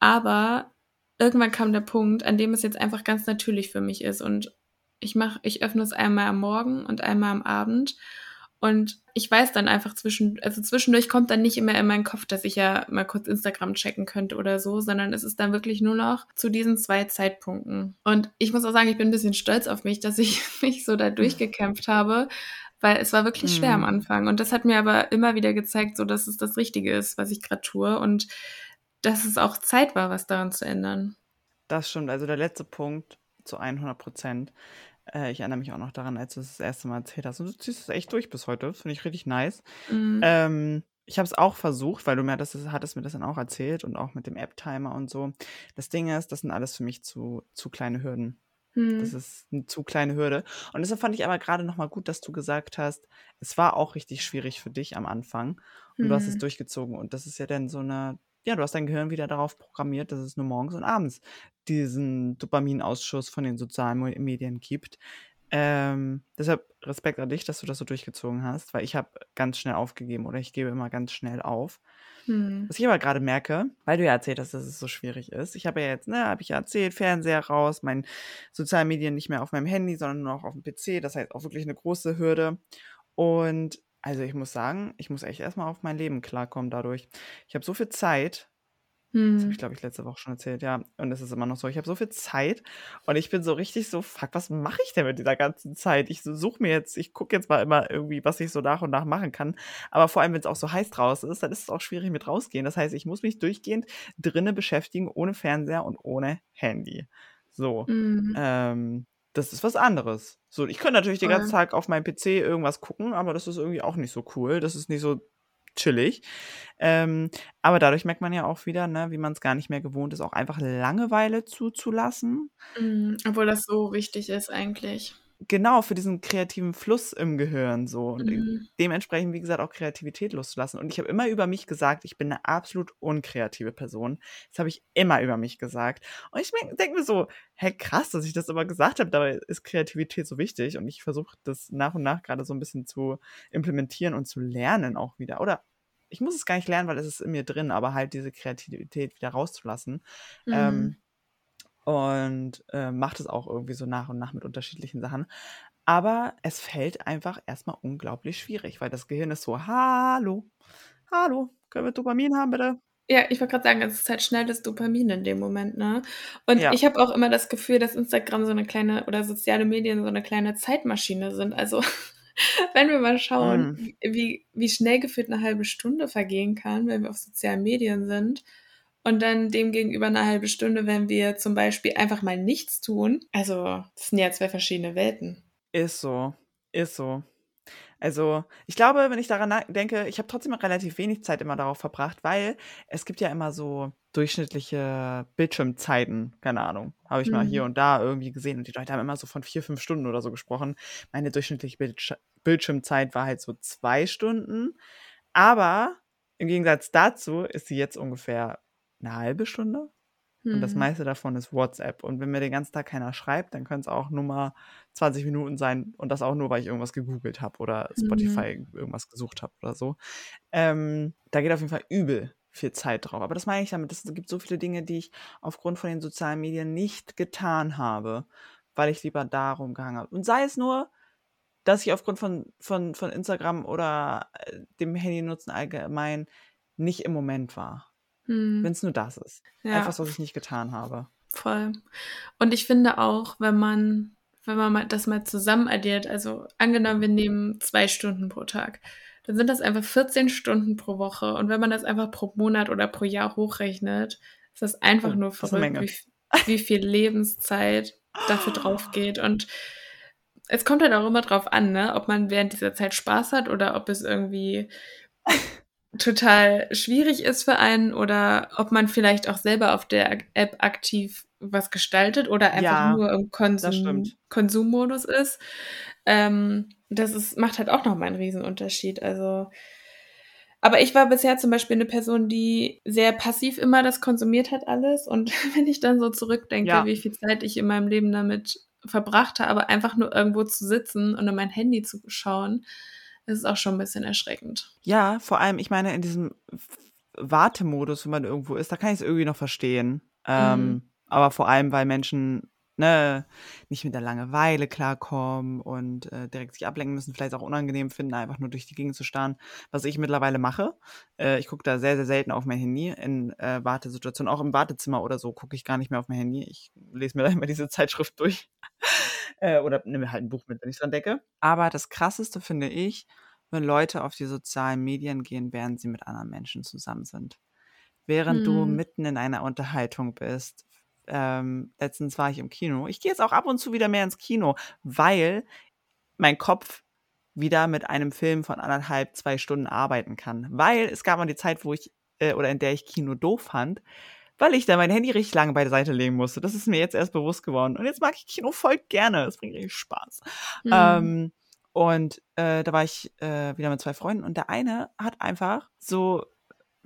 Aber irgendwann kam der Punkt, an dem es jetzt einfach ganz natürlich für mich ist und ich mache, ich öffne es einmal am Morgen und einmal am Abend und ich weiß dann einfach zwischen, also zwischendurch kommt dann nicht immer in meinen Kopf, dass ich ja mal kurz Instagram checken könnte oder so, sondern es ist dann wirklich nur noch zu diesen zwei Zeitpunkten. Und ich muss auch sagen, ich bin ein bisschen stolz auf mich, dass ich mich so da durchgekämpft habe, weil es war wirklich schwer am mhm. Anfang. Und das hat mir aber immer wieder gezeigt, so dass es das Richtige ist, was ich gerade tue. Und dass es auch Zeit war, was daran zu ändern. Das stimmt. Also der letzte Punkt zu 100 Prozent. Äh, ich erinnere mich auch noch daran, als du es das, erste Mal erzählt hast. Und du ziehst es echt durch bis heute. Finde ich richtig nice. Mhm. Ähm, ich habe es auch versucht, weil du mir das hattest mir das dann auch erzählt und auch mit dem App-Timer und so. Das Ding ist, das sind alles für mich zu, zu kleine Hürden. Mhm. Das ist eine zu kleine Hürde. Und deshalb fand ich aber gerade nochmal gut, dass du gesagt hast, es war auch richtig schwierig für dich am Anfang und mhm. du hast es mhm. durchgezogen. Und das ist ja dann so eine, ja, du hast dein Gehirn wieder darauf programmiert, dass es nur morgens und abends diesen Dopaminausschuss von den sozialen Medien gibt. Ähm, deshalb Respekt an dich, dass du das so durchgezogen hast, weil ich habe ganz schnell aufgegeben oder ich gebe immer ganz schnell auf. Hm. Was ich aber gerade merke, weil du ja erzählt hast, dass es so schwierig ist. Ich habe ja jetzt, ne, habe ich ja erzählt, Fernseher raus, meine sozialen Medien nicht mehr auf meinem Handy, sondern nur noch auf dem PC. Das heißt auch wirklich eine große Hürde. Und also ich muss sagen, ich muss echt erstmal auf mein Leben klarkommen dadurch. Ich habe so viel Zeit. Das habe hm. ich, glaube ich, letzte Woche schon erzählt, ja. Und es ist immer noch so. Ich habe so viel Zeit und ich bin so richtig so, fuck, was mache ich denn mit dieser ganzen Zeit? Ich suche mir jetzt, ich gucke jetzt mal immer irgendwie, was ich so nach und nach machen kann. Aber vor allem, wenn es auch so heiß draußen ist, dann ist es auch schwierig mit rausgehen. Das heißt, ich muss mich durchgehend drinnen beschäftigen, ohne Fernseher und ohne Handy. So. Mhm. Ähm, das ist was anderes. So, ich könnte natürlich den ganzen Tag auf meinem PC irgendwas gucken, aber das ist irgendwie auch nicht so cool. Das ist nicht so chillig. Ähm, aber dadurch merkt man ja auch wieder, ne, wie man es gar nicht mehr gewohnt ist, auch einfach Langeweile zuzulassen. Mhm, obwohl das so wichtig ist eigentlich. Genau, für diesen kreativen Fluss im Gehirn so. Und mhm. dementsprechend, wie gesagt, auch Kreativität loszulassen. Und ich habe immer über mich gesagt, ich bin eine absolut unkreative Person. Das habe ich immer über mich gesagt. Und ich denke mir so, hey, krass, dass ich das immer gesagt habe. Dabei ist Kreativität so wichtig. Und ich versuche das nach und nach gerade so ein bisschen zu implementieren und zu lernen auch wieder. Oder ich muss es gar nicht lernen, weil es ist in mir drin, aber halt diese Kreativität wieder rauszulassen. Ähm, mhm. Ähm, und äh, macht es auch irgendwie so nach und nach mit unterschiedlichen Sachen. Aber es fällt einfach erstmal unglaublich schwierig, weil das Gehirn ist so, hallo, hallo, können wir Dopamin haben, bitte? Ja, ich wollte gerade sagen, es ist halt schnell das Dopamin in dem Moment, ne? Und ja. ich habe auch immer das Gefühl, dass Instagram so eine kleine oder soziale Medien so eine kleine Zeitmaschine sind. Also wenn wir mal schauen, mm. wie, wie schnell gefühlt eine halbe Stunde vergehen kann, wenn wir auf sozialen Medien sind und dann demgegenüber eine halbe Stunde, wenn wir zum Beispiel einfach mal nichts tun. Also, das sind ja zwei verschiedene Welten. Ist so. Ist so. Also, ich glaube, wenn ich daran denke, ich habe trotzdem relativ wenig Zeit immer darauf verbracht, weil es gibt ja immer so durchschnittliche Bildschirmzeiten, keine Ahnung, habe ich mhm. mal hier und da irgendwie gesehen und die Leute haben immer so von vier, fünf Stunden oder so gesprochen. Meine durchschnittliche Bildsch Bildschirmzeit war halt so zwei Stunden, aber im Gegensatz dazu ist sie jetzt ungefähr eine halbe Stunde. Und das mhm. meiste davon ist WhatsApp. Und wenn mir den ganzen Tag keiner schreibt, dann können es auch nur mal 20 Minuten sein. Und das auch nur, weil ich irgendwas gegoogelt habe oder Spotify mhm. irgendwas gesucht habe oder so. Ähm, da geht auf jeden Fall übel viel Zeit drauf. Aber das meine ich damit. Es gibt so viele Dinge, die ich aufgrund von den sozialen Medien nicht getan habe, weil ich lieber darum gehangen habe. Und sei es nur, dass ich aufgrund von, von, von Instagram oder äh, dem Handynutzen allgemein nicht im Moment war. Hm. Wenn es nur das ist. Ja. Einfach, was ich nicht getan habe. Voll. Und ich finde auch, wenn man wenn man das mal zusammen addiert, also angenommen, wir nehmen zwei Stunden pro Tag, dann sind das einfach 14 Stunden pro Woche. Und wenn man das einfach pro Monat oder pro Jahr hochrechnet, ist das einfach oh, nur verrückt, wie, wie viel Lebenszeit dafür drauf geht. Und es kommt halt auch immer drauf an, ne? ob man während dieser Zeit Spaß hat oder ob es irgendwie total schwierig ist für einen oder ob man vielleicht auch selber auf der App aktiv was gestaltet oder einfach ja, nur im Konsum Konsummodus ist. Ähm, das ist, macht halt auch nochmal einen Riesenunterschied. Also, aber ich war bisher zum Beispiel eine Person, die sehr passiv immer das konsumiert hat, alles. Und wenn ich dann so zurückdenke, ja. wie viel Zeit ich in meinem Leben damit verbracht habe, einfach nur irgendwo zu sitzen und in mein Handy zu schauen, ist auch schon ein bisschen erschreckend. Ja, vor allem, ich meine, in diesem Wartemodus, wenn man irgendwo ist, da kann ich es irgendwie noch verstehen. Ähm, mhm. Aber vor allem, weil Menschen ne, nicht mit der Langeweile klarkommen und äh, direkt sich ablenken müssen, vielleicht auch unangenehm finden, einfach nur durch die Gegend zu starren, was ich mittlerweile mache. Äh, ich gucke da sehr, sehr selten auf mein Handy in äh, Wartesituationen. Auch im Wartezimmer oder so gucke ich gar nicht mehr auf mein Handy. Ich lese mir da immer diese Zeitschrift durch. Äh, oder nehme halt ein Buch mit, wenn ich dran denke. Aber das Krasseste finde ich, wenn Leute auf die sozialen Medien gehen, während sie mit anderen Menschen zusammen sind. Während hm. du mitten in einer Unterhaltung bist, ähm, letztens war ich im Kino. Ich gehe jetzt auch ab und zu wieder mehr ins Kino, weil mein Kopf wieder mit einem Film von anderthalb, zwei Stunden arbeiten kann. Weil es gab mal die Zeit, wo ich, äh, oder in der ich Kino doof fand, weil ich da mein Handy richtig lange beiseite legen musste. Das ist mir jetzt erst bewusst geworden. Und jetzt mag ich Kino voll gerne. Es bringt richtig Spaß. Mhm. Ähm, und äh, da war ich äh, wieder mit zwei Freunden und der eine hat einfach so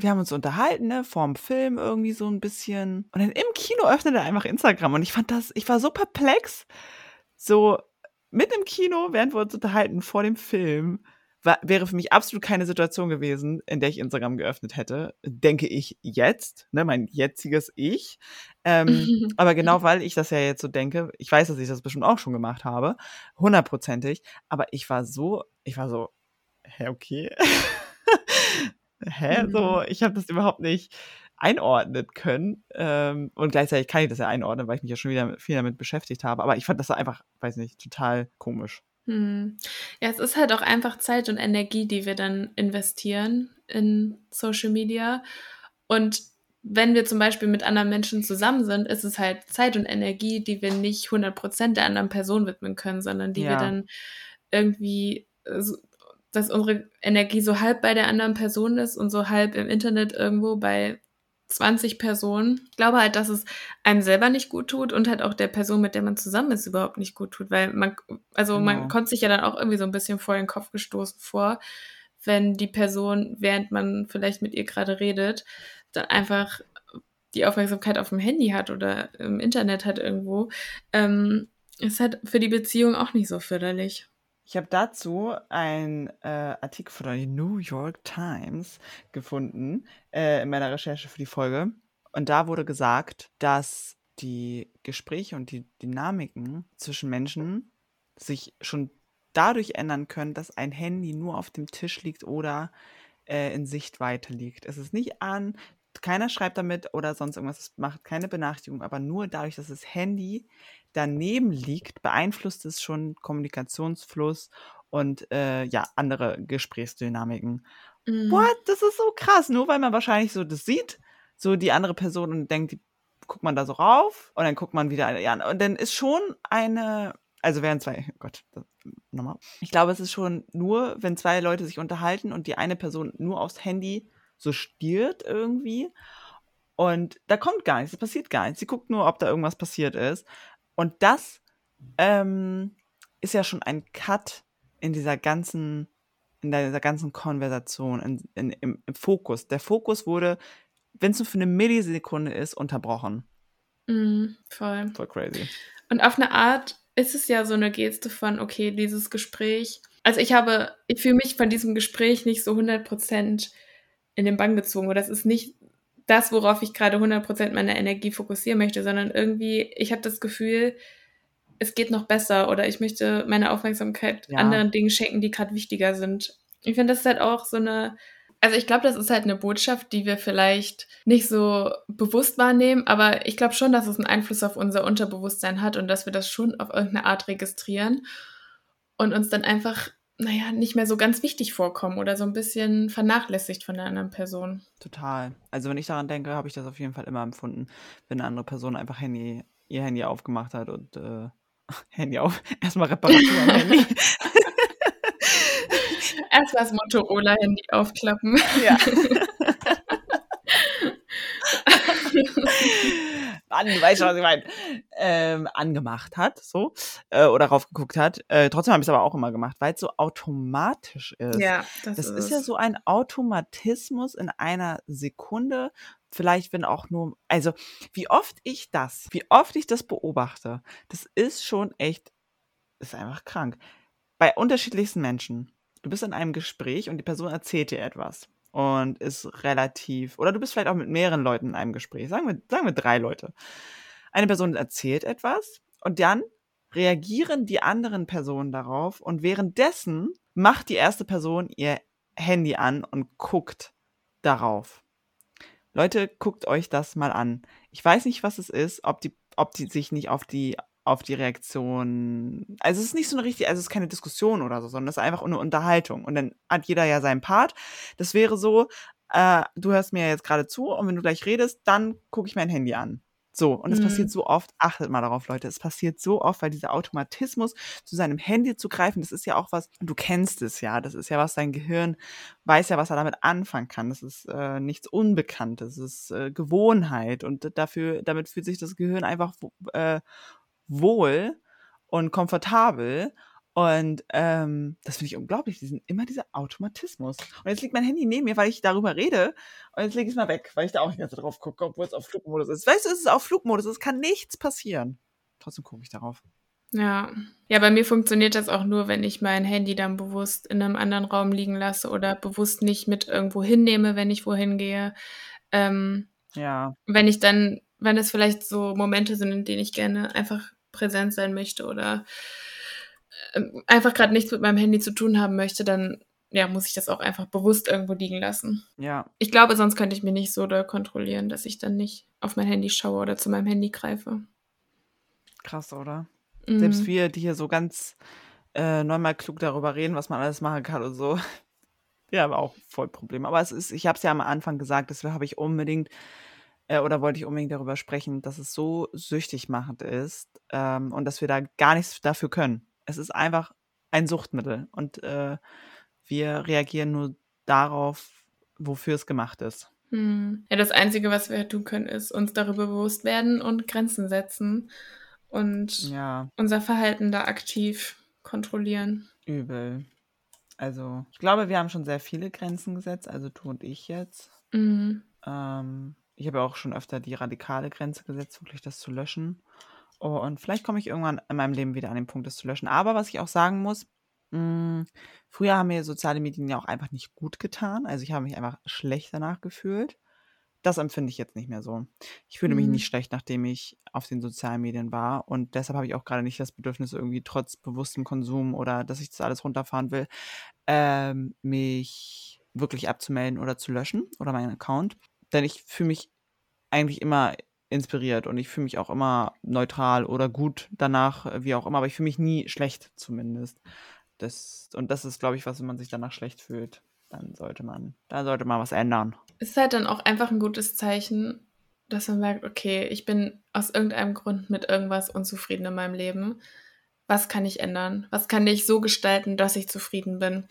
wir haben uns unterhalten, ne, vorm Film irgendwie so ein bisschen. Und dann im Kino öffnete er einfach Instagram. Und ich fand das, ich war so perplex. So mit im Kino, während wir uns unterhalten, vor dem Film, war, wäre für mich absolut keine Situation gewesen, in der ich Instagram geöffnet hätte. Denke ich jetzt, ne, mein jetziges Ich. Ähm, aber genau weil ich das ja jetzt so denke, ich weiß, dass ich das bestimmt auch schon gemacht habe, hundertprozentig, aber ich war so, ich war so, hä, okay. hä, mhm. so, ich habe das überhaupt nicht einordnen können. Ähm, und gleichzeitig kann ich das ja einordnen, weil ich mich ja schon wieder viel damit beschäftigt habe. Aber ich fand das einfach, weiß nicht, total komisch. Hm. Ja, es ist halt auch einfach Zeit und Energie, die wir dann investieren in Social Media. Und wenn wir zum Beispiel mit anderen Menschen zusammen sind, ist es halt Zeit und Energie, die wir nicht 100% der anderen Person widmen können, sondern die ja. wir dann irgendwie dass unsere Energie so halb bei der anderen Person ist und so halb im Internet irgendwo bei 20 Personen. Ich glaube halt, dass es einem selber nicht gut tut und halt auch der Person, mit der man zusammen ist, überhaupt nicht gut tut, weil man, also genau. man kommt sich ja dann auch irgendwie so ein bisschen vor den Kopf gestoßen vor, wenn die Person, während man vielleicht mit ihr gerade redet, dann einfach die Aufmerksamkeit auf dem Handy hat oder im Internet hat irgendwo. Ähm, ist halt für die Beziehung auch nicht so förderlich. Ich habe dazu einen äh, Artikel von der New York Times gefunden äh, in meiner Recherche für die Folge. Und da wurde gesagt, dass die Gespräche und die Dynamiken zwischen Menschen sich schon dadurch ändern können, dass ein Handy nur auf dem Tisch liegt oder äh, in Sichtweite liegt. Es ist nicht an, keiner schreibt damit oder sonst irgendwas, es macht keine Benachrichtigung, aber nur dadurch, dass das Handy daneben liegt, beeinflusst es schon Kommunikationsfluss und äh, ja, andere Gesprächsdynamiken. Mhm. What? Das ist so krass. Nur weil man wahrscheinlich so das sieht, so die andere Person und denkt, die, guckt man da so rauf und dann guckt man wieder eine, ja, und dann ist schon eine, also wären zwei, oh Gott, das, nochmal. Ich glaube, es ist schon nur, wenn zwei Leute sich unterhalten und die eine Person nur aufs Handy so stiert irgendwie. Und da kommt gar nichts, es passiert gar nichts. Sie guckt nur, ob da irgendwas passiert ist. Und das ähm, ist ja schon ein Cut in dieser ganzen, in dieser ganzen Konversation, in, in, im, im, Fokus. Der Fokus wurde, wenn es nur für eine Millisekunde ist, unterbrochen. Mm, voll. Voll crazy. Und auf eine Art ist es ja so eine Geste von, okay, dieses Gespräch. Also ich habe, ich fühle mich von diesem Gespräch nicht so 100% in den Bann gezogen. Oder das ist nicht das, worauf ich gerade 100% meiner Energie fokussieren möchte, sondern irgendwie, ich habe das Gefühl, es geht noch besser oder ich möchte meine Aufmerksamkeit ja. anderen Dingen schenken, die gerade wichtiger sind. Ich finde, das ist halt auch so eine Also ich glaube, das ist halt eine Botschaft, die wir vielleicht nicht so bewusst wahrnehmen, aber ich glaube schon, dass es einen Einfluss auf unser Unterbewusstsein hat und dass wir das schon auf irgendeine Art registrieren und uns dann einfach, naja, nicht mehr so ganz wichtig vorkommen oder so ein bisschen vernachlässigt von der anderen Person. Total. Also wenn ich daran denke, habe ich das auf jeden Fall immer empfunden, wenn eine andere Person einfach Handy, ihr Handy aufgemacht hat und äh, Handy auf, erstmal Reparatur am Handy. Erstmal das Motorola-Handy aufklappen. Ja. Mann, du weißt schon, was ich meine. Ähm, angemacht hat, so. Äh, oder raufgeguckt hat. Äh, trotzdem habe ich es aber auch immer gemacht, weil es so automatisch ist. Ja, das, das ist, ist ja so ein Automatismus in einer Sekunde. Vielleicht, wenn auch nur, also wie oft ich das, wie oft ich das beobachte, das ist schon echt, ist einfach krank. Bei unterschiedlichsten Menschen du bist in einem Gespräch und die Person erzählt dir etwas und ist relativ, oder du bist vielleicht auch mit mehreren Leuten in einem Gespräch, sagen wir, sagen wir drei Leute. Eine Person erzählt etwas und dann reagieren die anderen Personen darauf und währenddessen macht die erste Person ihr Handy an und guckt darauf. Leute, guckt euch das mal an. Ich weiß nicht, was es ist, ob die, ob die sich nicht auf die auf die Reaktion. Also es ist nicht so eine richtige, also es ist keine Diskussion oder so, sondern es ist einfach eine Unterhaltung. Und dann hat jeder ja seinen Part. Das wäre so, äh, du hörst mir jetzt gerade zu und wenn du gleich redest, dann gucke ich mein Handy an. So, und es mhm. passiert so oft, achtet mal darauf, Leute, es passiert so oft, weil dieser Automatismus zu seinem Handy zu greifen, das ist ja auch was, du kennst es ja, das ist ja was, dein Gehirn weiß ja, was er damit anfangen kann. Das ist äh, nichts Unbekanntes, das ist äh, Gewohnheit und dafür, damit fühlt sich das Gehirn einfach äh, wohl und komfortabel. Und ähm, das finde ich unglaublich. Diesen, immer dieser Automatismus. Und jetzt liegt mein Handy neben mir, weil ich darüber rede. Und jetzt lege ich es mal weg, weil ich da auch nicht ganz drauf gucke, obwohl es auf Flugmodus ist. Weißt du, es ist auf Flugmodus. Es kann nichts passieren. Trotzdem gucke ich darauf. Ja. Ja, bei mir funktioniert das auch nur, wenn ich mein Handy dann bewusst in einem anderen Raum liegen lasse oder bewusst nicht mit irgendwo hinnehme, wenn ich wohin gehe. Ähm, ja. Wenn ich dann, wenn es vielleicht so Momente sind, in denen ich gerne einfach präsent sein möchte oder ähm, einfach gerade nichts mit meinem Handy zu tun haben möchte, dann ja, muss ich das auch einfach bewusst irgendwo liegen lassen. Ja. Ich glaube, sonst könnte ich mir nicht so doll kontrollieren, dass ich dann nicht auf mein Handy schaue oder zu meinem Handy greife. Krass, oder? Mhm. Selbst wir, die hier so ganz äh, neunmal klug darüber reden, was man alles machen kann und so. Ja, aber auch voll Problem. Aber es ist, ich habe es ja am Anfang gesagt, deshalb habe ich unbedingt äh, oder wollte ich unbedingt darüber sprechen, dass es so süchtig machend ist ähm, und dass wir da gar nichts dafür können. Es ist einfach ein Suchtmittel und äh, wir reagieren nur darauf, wofür es gemacht ist. Hm. Ja, das Einzige, was wir tun können, ist uns darüber bewusst werden und Grenzen setzen und ja. unser Verhalten da aktiv kontrollieren. Übel. Also, ich glaube, wir haben schon sehr viele Grenzen gesetzt, also du und ich jetzt. Mhm. Ähm, ich habe ja auch schon öfter die radikale Grenze gesetzt, wirklich das zu löschen. Oh, und vielleicht komme ich irgendwann in meinem Leben wieder an den Punkt, das zu löschen. Aber was ich auch sagen muss, mh, hm, früher haben mir soziale Medien ja auch einfach nicht gut getan. Also ich habe mich einfach schlecht danach gefühlt. Das empfinde ich jetzt nicht mehr so. Ich fühle mhm. mich nicht schlecht, nachdem ich auf den sozialen Medien war. Und deshalb habe ich auch gerade nicht das Bedürfnis, irgendwie trotz bewusstem Konsum oder dass ich das alles runterfahren will, ähm, mich wirklich abzumelden oder zu löschen oder meinen Account denn ich fühle mich eigentlich immer inspiriert und ich fühle mich auch immer neutral oder gut danach, wie auch immer, aber ich fühle mich nie schlecht zumindest. Das, und das ist, glaube ich, was, wenn man sich danach schlecht fühlt, dann sollte man, da sollte man was ändern. Es ist halt dann auch einfach ein gutes Zeichen, dass man merkt, okay, ich bin aus irgendeinem Grund mit irgendwas unzufrieden in meinem Leben. Was kann ich ändern? Was kann ich so gestalten, dass ich zufrieden bin?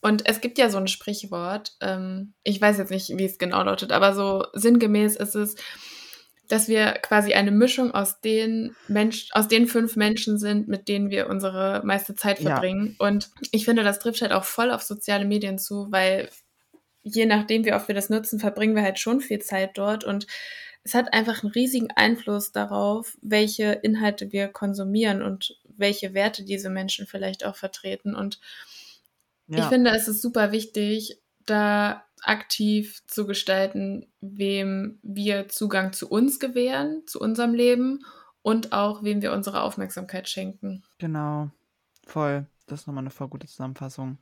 Und es gibt ja so ein Sprichwort, ähm, ich weiß jetzt nicht, wie es genau lautet, aber so sinngemäß ist es, dass wir quasi eine Mischung aus den Mensch, aus den fünf Menschen sind, mit denen wir unsere meiste Zeit verbringen. Ja. Und ich finde, das trifft halt auch voll auf soziale Medien zu, weil je nachdem, wie oft wir das nutzen, verbringen wir halt schon viel Zeit dort und es hat einfach einen riesigen Einfluss darauf, welche Inhalte wir konsumieren und welche Werte diese Menschen vielleicht auch vertreten. Und ja. Ich finde, es ist super wichtig, da aktiv zu gestalten, wem wir Zugang zu uns gewähren, zu unserem Leben und auch wem wir unsere Aufmerksamkeit schenken. Genau, voll. Das ist nochmal eine voll gute Zusammenfassung.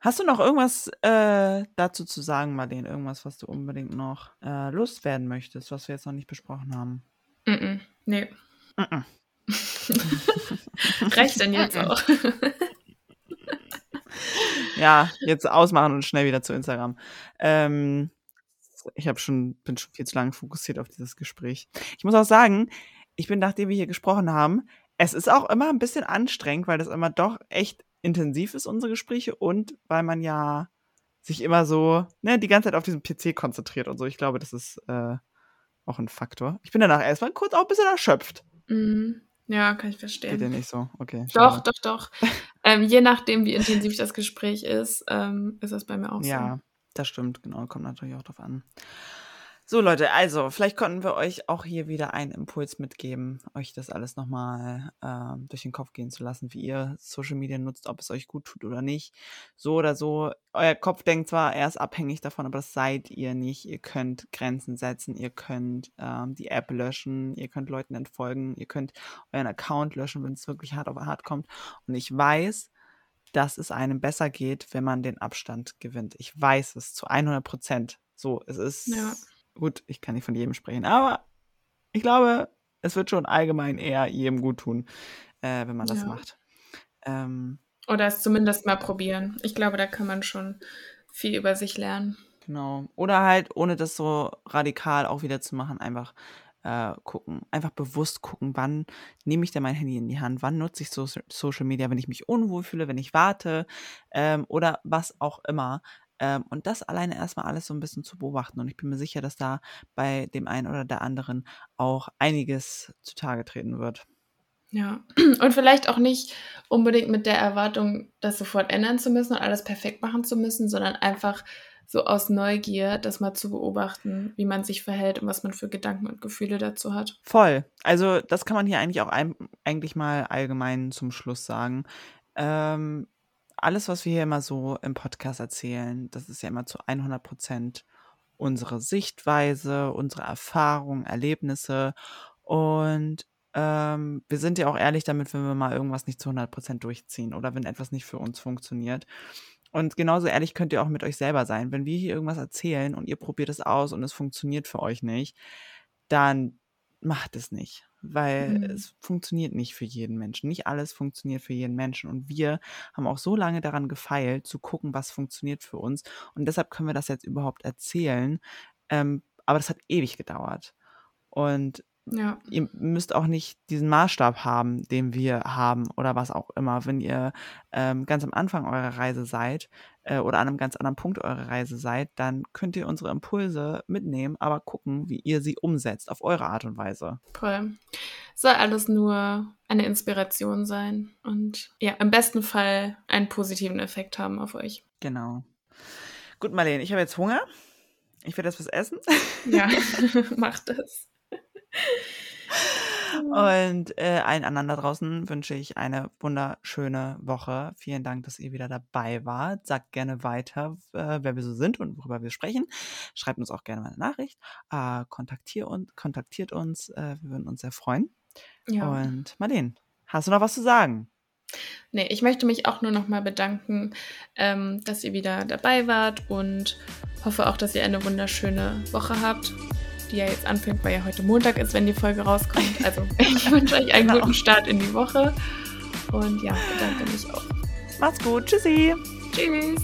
Hast du noch irgendwas äh, dazu zu sagen, Marlene? Irgendwas, was du unbedingt noch äh, loswerden möchtest, was wir jetzt noch nicht besprochen haben? Mm -mm, nee. Mm Reicht dann jetzt auch. ja, jetzt ausmachen und schnell wieder zu Instagram. Ähm, ich habe schon, bin schon viel zu lange fokussiert auf dieses Gespräch. Ich muss auch sagen, ich bin, nachdem wir hier gesprochen haben, es ist auch immer ein bisschen anstrengend, weil das immer doch echt intensiv ist, unsere Gespräche, und weil man ja sich immer so, ne, die ganze Zeit auf diesen PC konzentriert und so. Ich glaube, das ist äh, auch ein Faktor. Ich bin danach erstmal kurz auch ein bisschen erschöpft. Mhm. Ja, kann ich verstehen. Geht ja nicht so, okay. Doch, doch, doch. ähm, je nachdem, wie intensiv das Gespräch ist, ähm, ist das bei mir auch ja, so. Ja, das stimmt, genau. Kommt natürlich auch drauf an. So Leute, also vielleicht konnten wir euch auch hier wieder einen Impuls mitgeben, euch das alles nochmal äh, durch den Kopf gehen zu lassen, wie ihr Social Media nutzt, ob es euch gut tut oder nicht. So oder so, euer Kopf denkt zwar, er ist abhängig davon, aber das seid ihr nicht. Ihr könnt Grenzen setzen, ihr könnt ähm, die App löschen, ihr könnt Leuten entfolgen, ihr könnt euren Account löschen, wenn es wirklich hart auf hart kommt. Und ich weiß, dass es einem besser geht, wenn man den Abstand gewinnt. Ich weiß es zu 100 Prozent. So, es ist... Ja gut, ich kann nicht von jedem sprechen, aber ich glaube, es wird schon allgemein eher jedem gut tun, äh, wenn man das ja. macht. Ähm, Oder es zumindest mal probieren. Ich glaube, da kann man schon viel über sich lernen. Genau. Oder halt, ohne das so radikal auch wieder zu machen, einfach äh, gucken. Einfach bewusst gucken, wann nehme ich denn mein Handy in die Hand, wann nutze ich so Social Media, wenn ich mich unwohl fühle, wenn ich warte ähm, oder was auch immer. Ähm, und das alleine erstmal alles so ein bisschen zu beobachten. Und ich bin mir sicher, dass da bei dem einen oder der anderen auch einiges zutage treten wird. Ja, und vielleicht auch nicht unbedingt mit der Erwartung, das sofort ändern zu müssen und alles perfekt machen zu müssen, sondern einfach so aus Neugier, das mal zu beobachten, wie man sich verhält und was man für Gedanken und Gefühle dazu hat. Voll. Also das kann man hier eigentlich auch ein, eigentlich mal allgemein zum Schluss sagen. Ähm, alles, was wir hier immer so im Podcast erzählen, das ist ja immer zu 100 Prozent unsere Sichtweise, unsere Erfahrungen, Erlebnisse. Und ähm, wir sind ja auch ehrlich damit, wenn wir mal irgendwas nicht zu 100 Prozent durchziehen oder wenn etwas nicht für uns funktioniert. Und genauso ehrlich könnt ihr auch mit euch selber sein. Wenn wir hier irgendwas erzählen und ihr probiert es aus und es funktioniert für euch nicht, dann macht es nicht weil mhm. es funktioniert nicht für jeden Menschen. Nicht alles funktioniert für jeden Menschen. Und wir haben auch so lange daran gefeilt, zu gucken, was funktioniert für uns. Und deshalb können wir das jetzt überhaupt erzählen. Ähm, aber das hat ewig gedauert. Und ja. Ihr müsst auch nicht diesen Maßstab haben, den wir haben oder was auch immer. Wenn ihr ähm, ganz am Anfang eurer Reise seid äh, oder an einem ganz anderen Punkt eurer Reise seid, dann könnt ihr unsere Impulse mitnehmen, aber gucken, wie ihr sie umsetzt auf eure Art und Weise. Toll. Soll alles nur eine Inspiration sein und ja, im besten Fall einen positiven Effekt haben auf euch. Genau. Gut, Marlene, ich habe jetzt Hunger. Ich werde jetzt was essen. Ja, mach das. Und äh, allen anderen da draußen wünsche ich eine wunderschöne Woche. Vielen Dank, dass ihr wieder dabei wart. Sagt gerne weiter, äh, wer wir so sind und worüber wir sprechen. Schreibt uns auch gerne mal eine Nachricht. Äh, kontaktiert, uns, kontaktiert uns. Äh, wir würden uns sehr freuen. Ja. Und Marlene, hast du noch was zu sagen? Nee, ich möchte mich auch nur noch mal bedanken, ähm, dass ihr wieder dabei wart und hoffe auch, dass ihr eine wunderschöne Woche habt die ja jetzt anfängt, weil ja heute Montag ist, wenn die Folge rauskommt. Also ich wünsche euch einen genau. guten Start in die Woche. Und ja, bedanke mich auch. Macht's gut. Tschüssi. Tschüss.